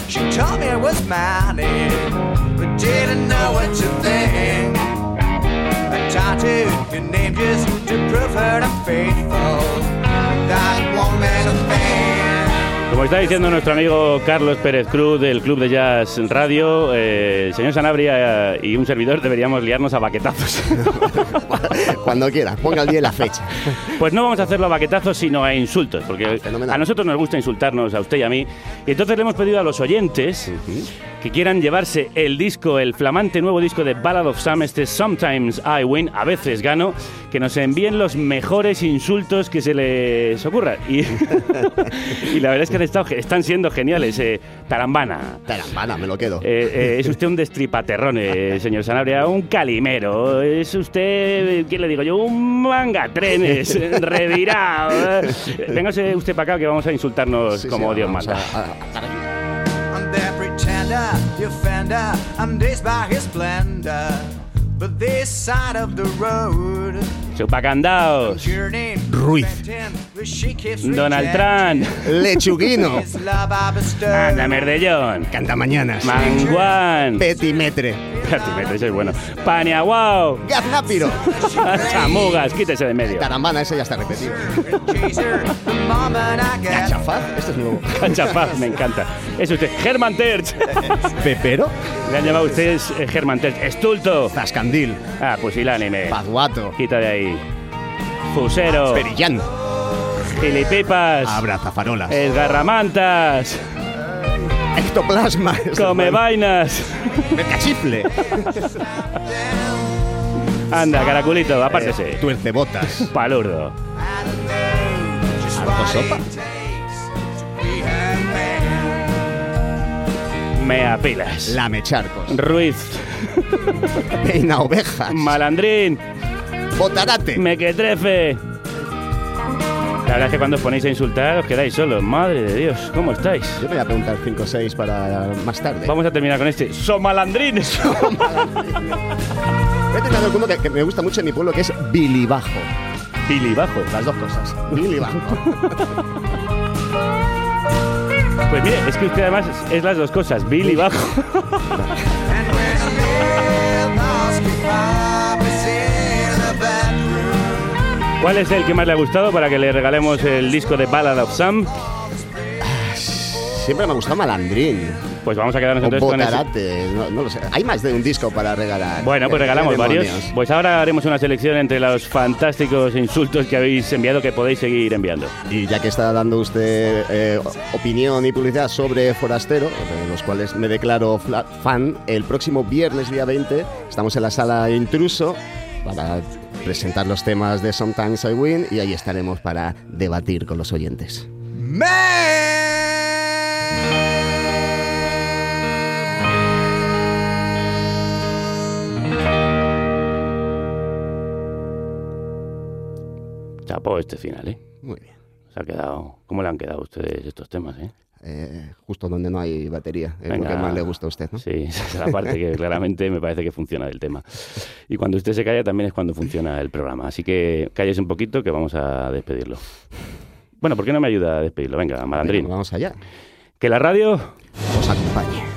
She told me I was manic, but didn't know what to think. I tattooed your name just to prove her I'm faithful. That make a thing. Como está diciendo nuestro amigo Carlos Pérez Cruz del Club de Jazz Radio, eh, el señor Sanabria y un servidor deberíamos liarnos a baquetazos. Cuando quiera, ponga el día y la fecha. Pues no vamos a hacerlo a baquetazos, sino a insultos, porque a nosotros nos gusta insultarnos, a usted y a mí. Y entonces le hemos pedido a los oyentes que quieran llevarse el disco, el flamante nuevo disco de Ballad of Sam, este Sometimes I Win, a veces gano, que nos envíen los mejores insultos que se les ocurra. Y, y la verdad es que han estado- están siendo geniales. eh, tarambana. Tarambana, me lo quedo. Eh, eh, es usted un destripaterrón, eh, señor Sanabria, un calimero. Es usted, ¿qué le digo yo? Un mangatrenes, revirado. eh. Véngase usted para acá que vamos a insultarnos Sí, como sí, Dios manda. The offender. I'm dazed by his splendor. But this side of the road, Chupacandaos. Ruiz. Donald Trump. Lechuguino. Anda, Merdellón. Cantamañanas. Manguán. Petimetre. Petimetre, ese es bueno. Paniaguao. Gaznápiro. Chamugas, quítese de medio. Tarambana, ese ya está repetido. Cachafaz, este es nuevo. Cachapaz, me encanta. Es usted, Germán Terch. Pepero. Le han llamado ustedes eh, Germán Terch. Estulto. Zascandil. Ah, pusilánime. Paduato. Quita de ahí. Fusero. Perillán. Gilipipas. Abrazafarolas. Esgarramantas. Ectoplasma. Come vainas. Cachifle. Anda, caraculito, apártese. Eh, tuercebotas. Palurdo. Harto sopa. Mea pilas. Lamecharcos. Ruiz. Peina ovejas. Malandrín. Botarate. Mequetrefe. La verdad es que cuando os ponéis a insultar os quedáis solos. Madre de Dios, ¿cómo estáis? Yo me voy a preguntar 5 o 6 para más tarde. Vamos a terminar con este. ¡Somalandrines! He tenido alguno que, que me gusta mucho en mi pueblo que es bilibajo. Bilibajo. Las dos cosas. Bilibajo. Pues mire, es que usted además es, es las dos cosas, Billy bajo. ¿Cuál es el que más le ha gustado para que le regalemos el disco de Ballad of Sam? Siempre me ha gustado Malandrín. Pues vamos a quedarnos O entonces con ese. Botarate. No, no lo sé. Hay más de un disco para regalar. Bueno, pues ¿Qué- regalamos varios. Pues ahora haremos una selección entre los fantásticos insultos que habéis enviado que podéis seguir enviando. Y ya que está dando usted eh, opinión y publicidad sobre Forastero, de los cuales me declaro fan, el próximo viernes día 20 estamos en la sala Intruso para presentar los temas de Sometimes I Win y ahí estaremos para debatir con los oyentes. Chapó este final, ¿eh? Muy bien. Se ha quedado. ¿Cómo le han quedado a ustedes estos temas, eh? Eh, justo donde no hay batería, es lo Venga. que más le gusta a usted, ¿no? Sí, esa es la parte que claramente me parece que funciona del tema. Y cuando usted se calla también es cuando funciona el programa. Así que cállese un poquito que vamos a despedirlo. Bueno, ¿por qué no me ayuda a despedirlo? Venga, malandrín. Venga, vamos allá. Que la radio Os acompañe.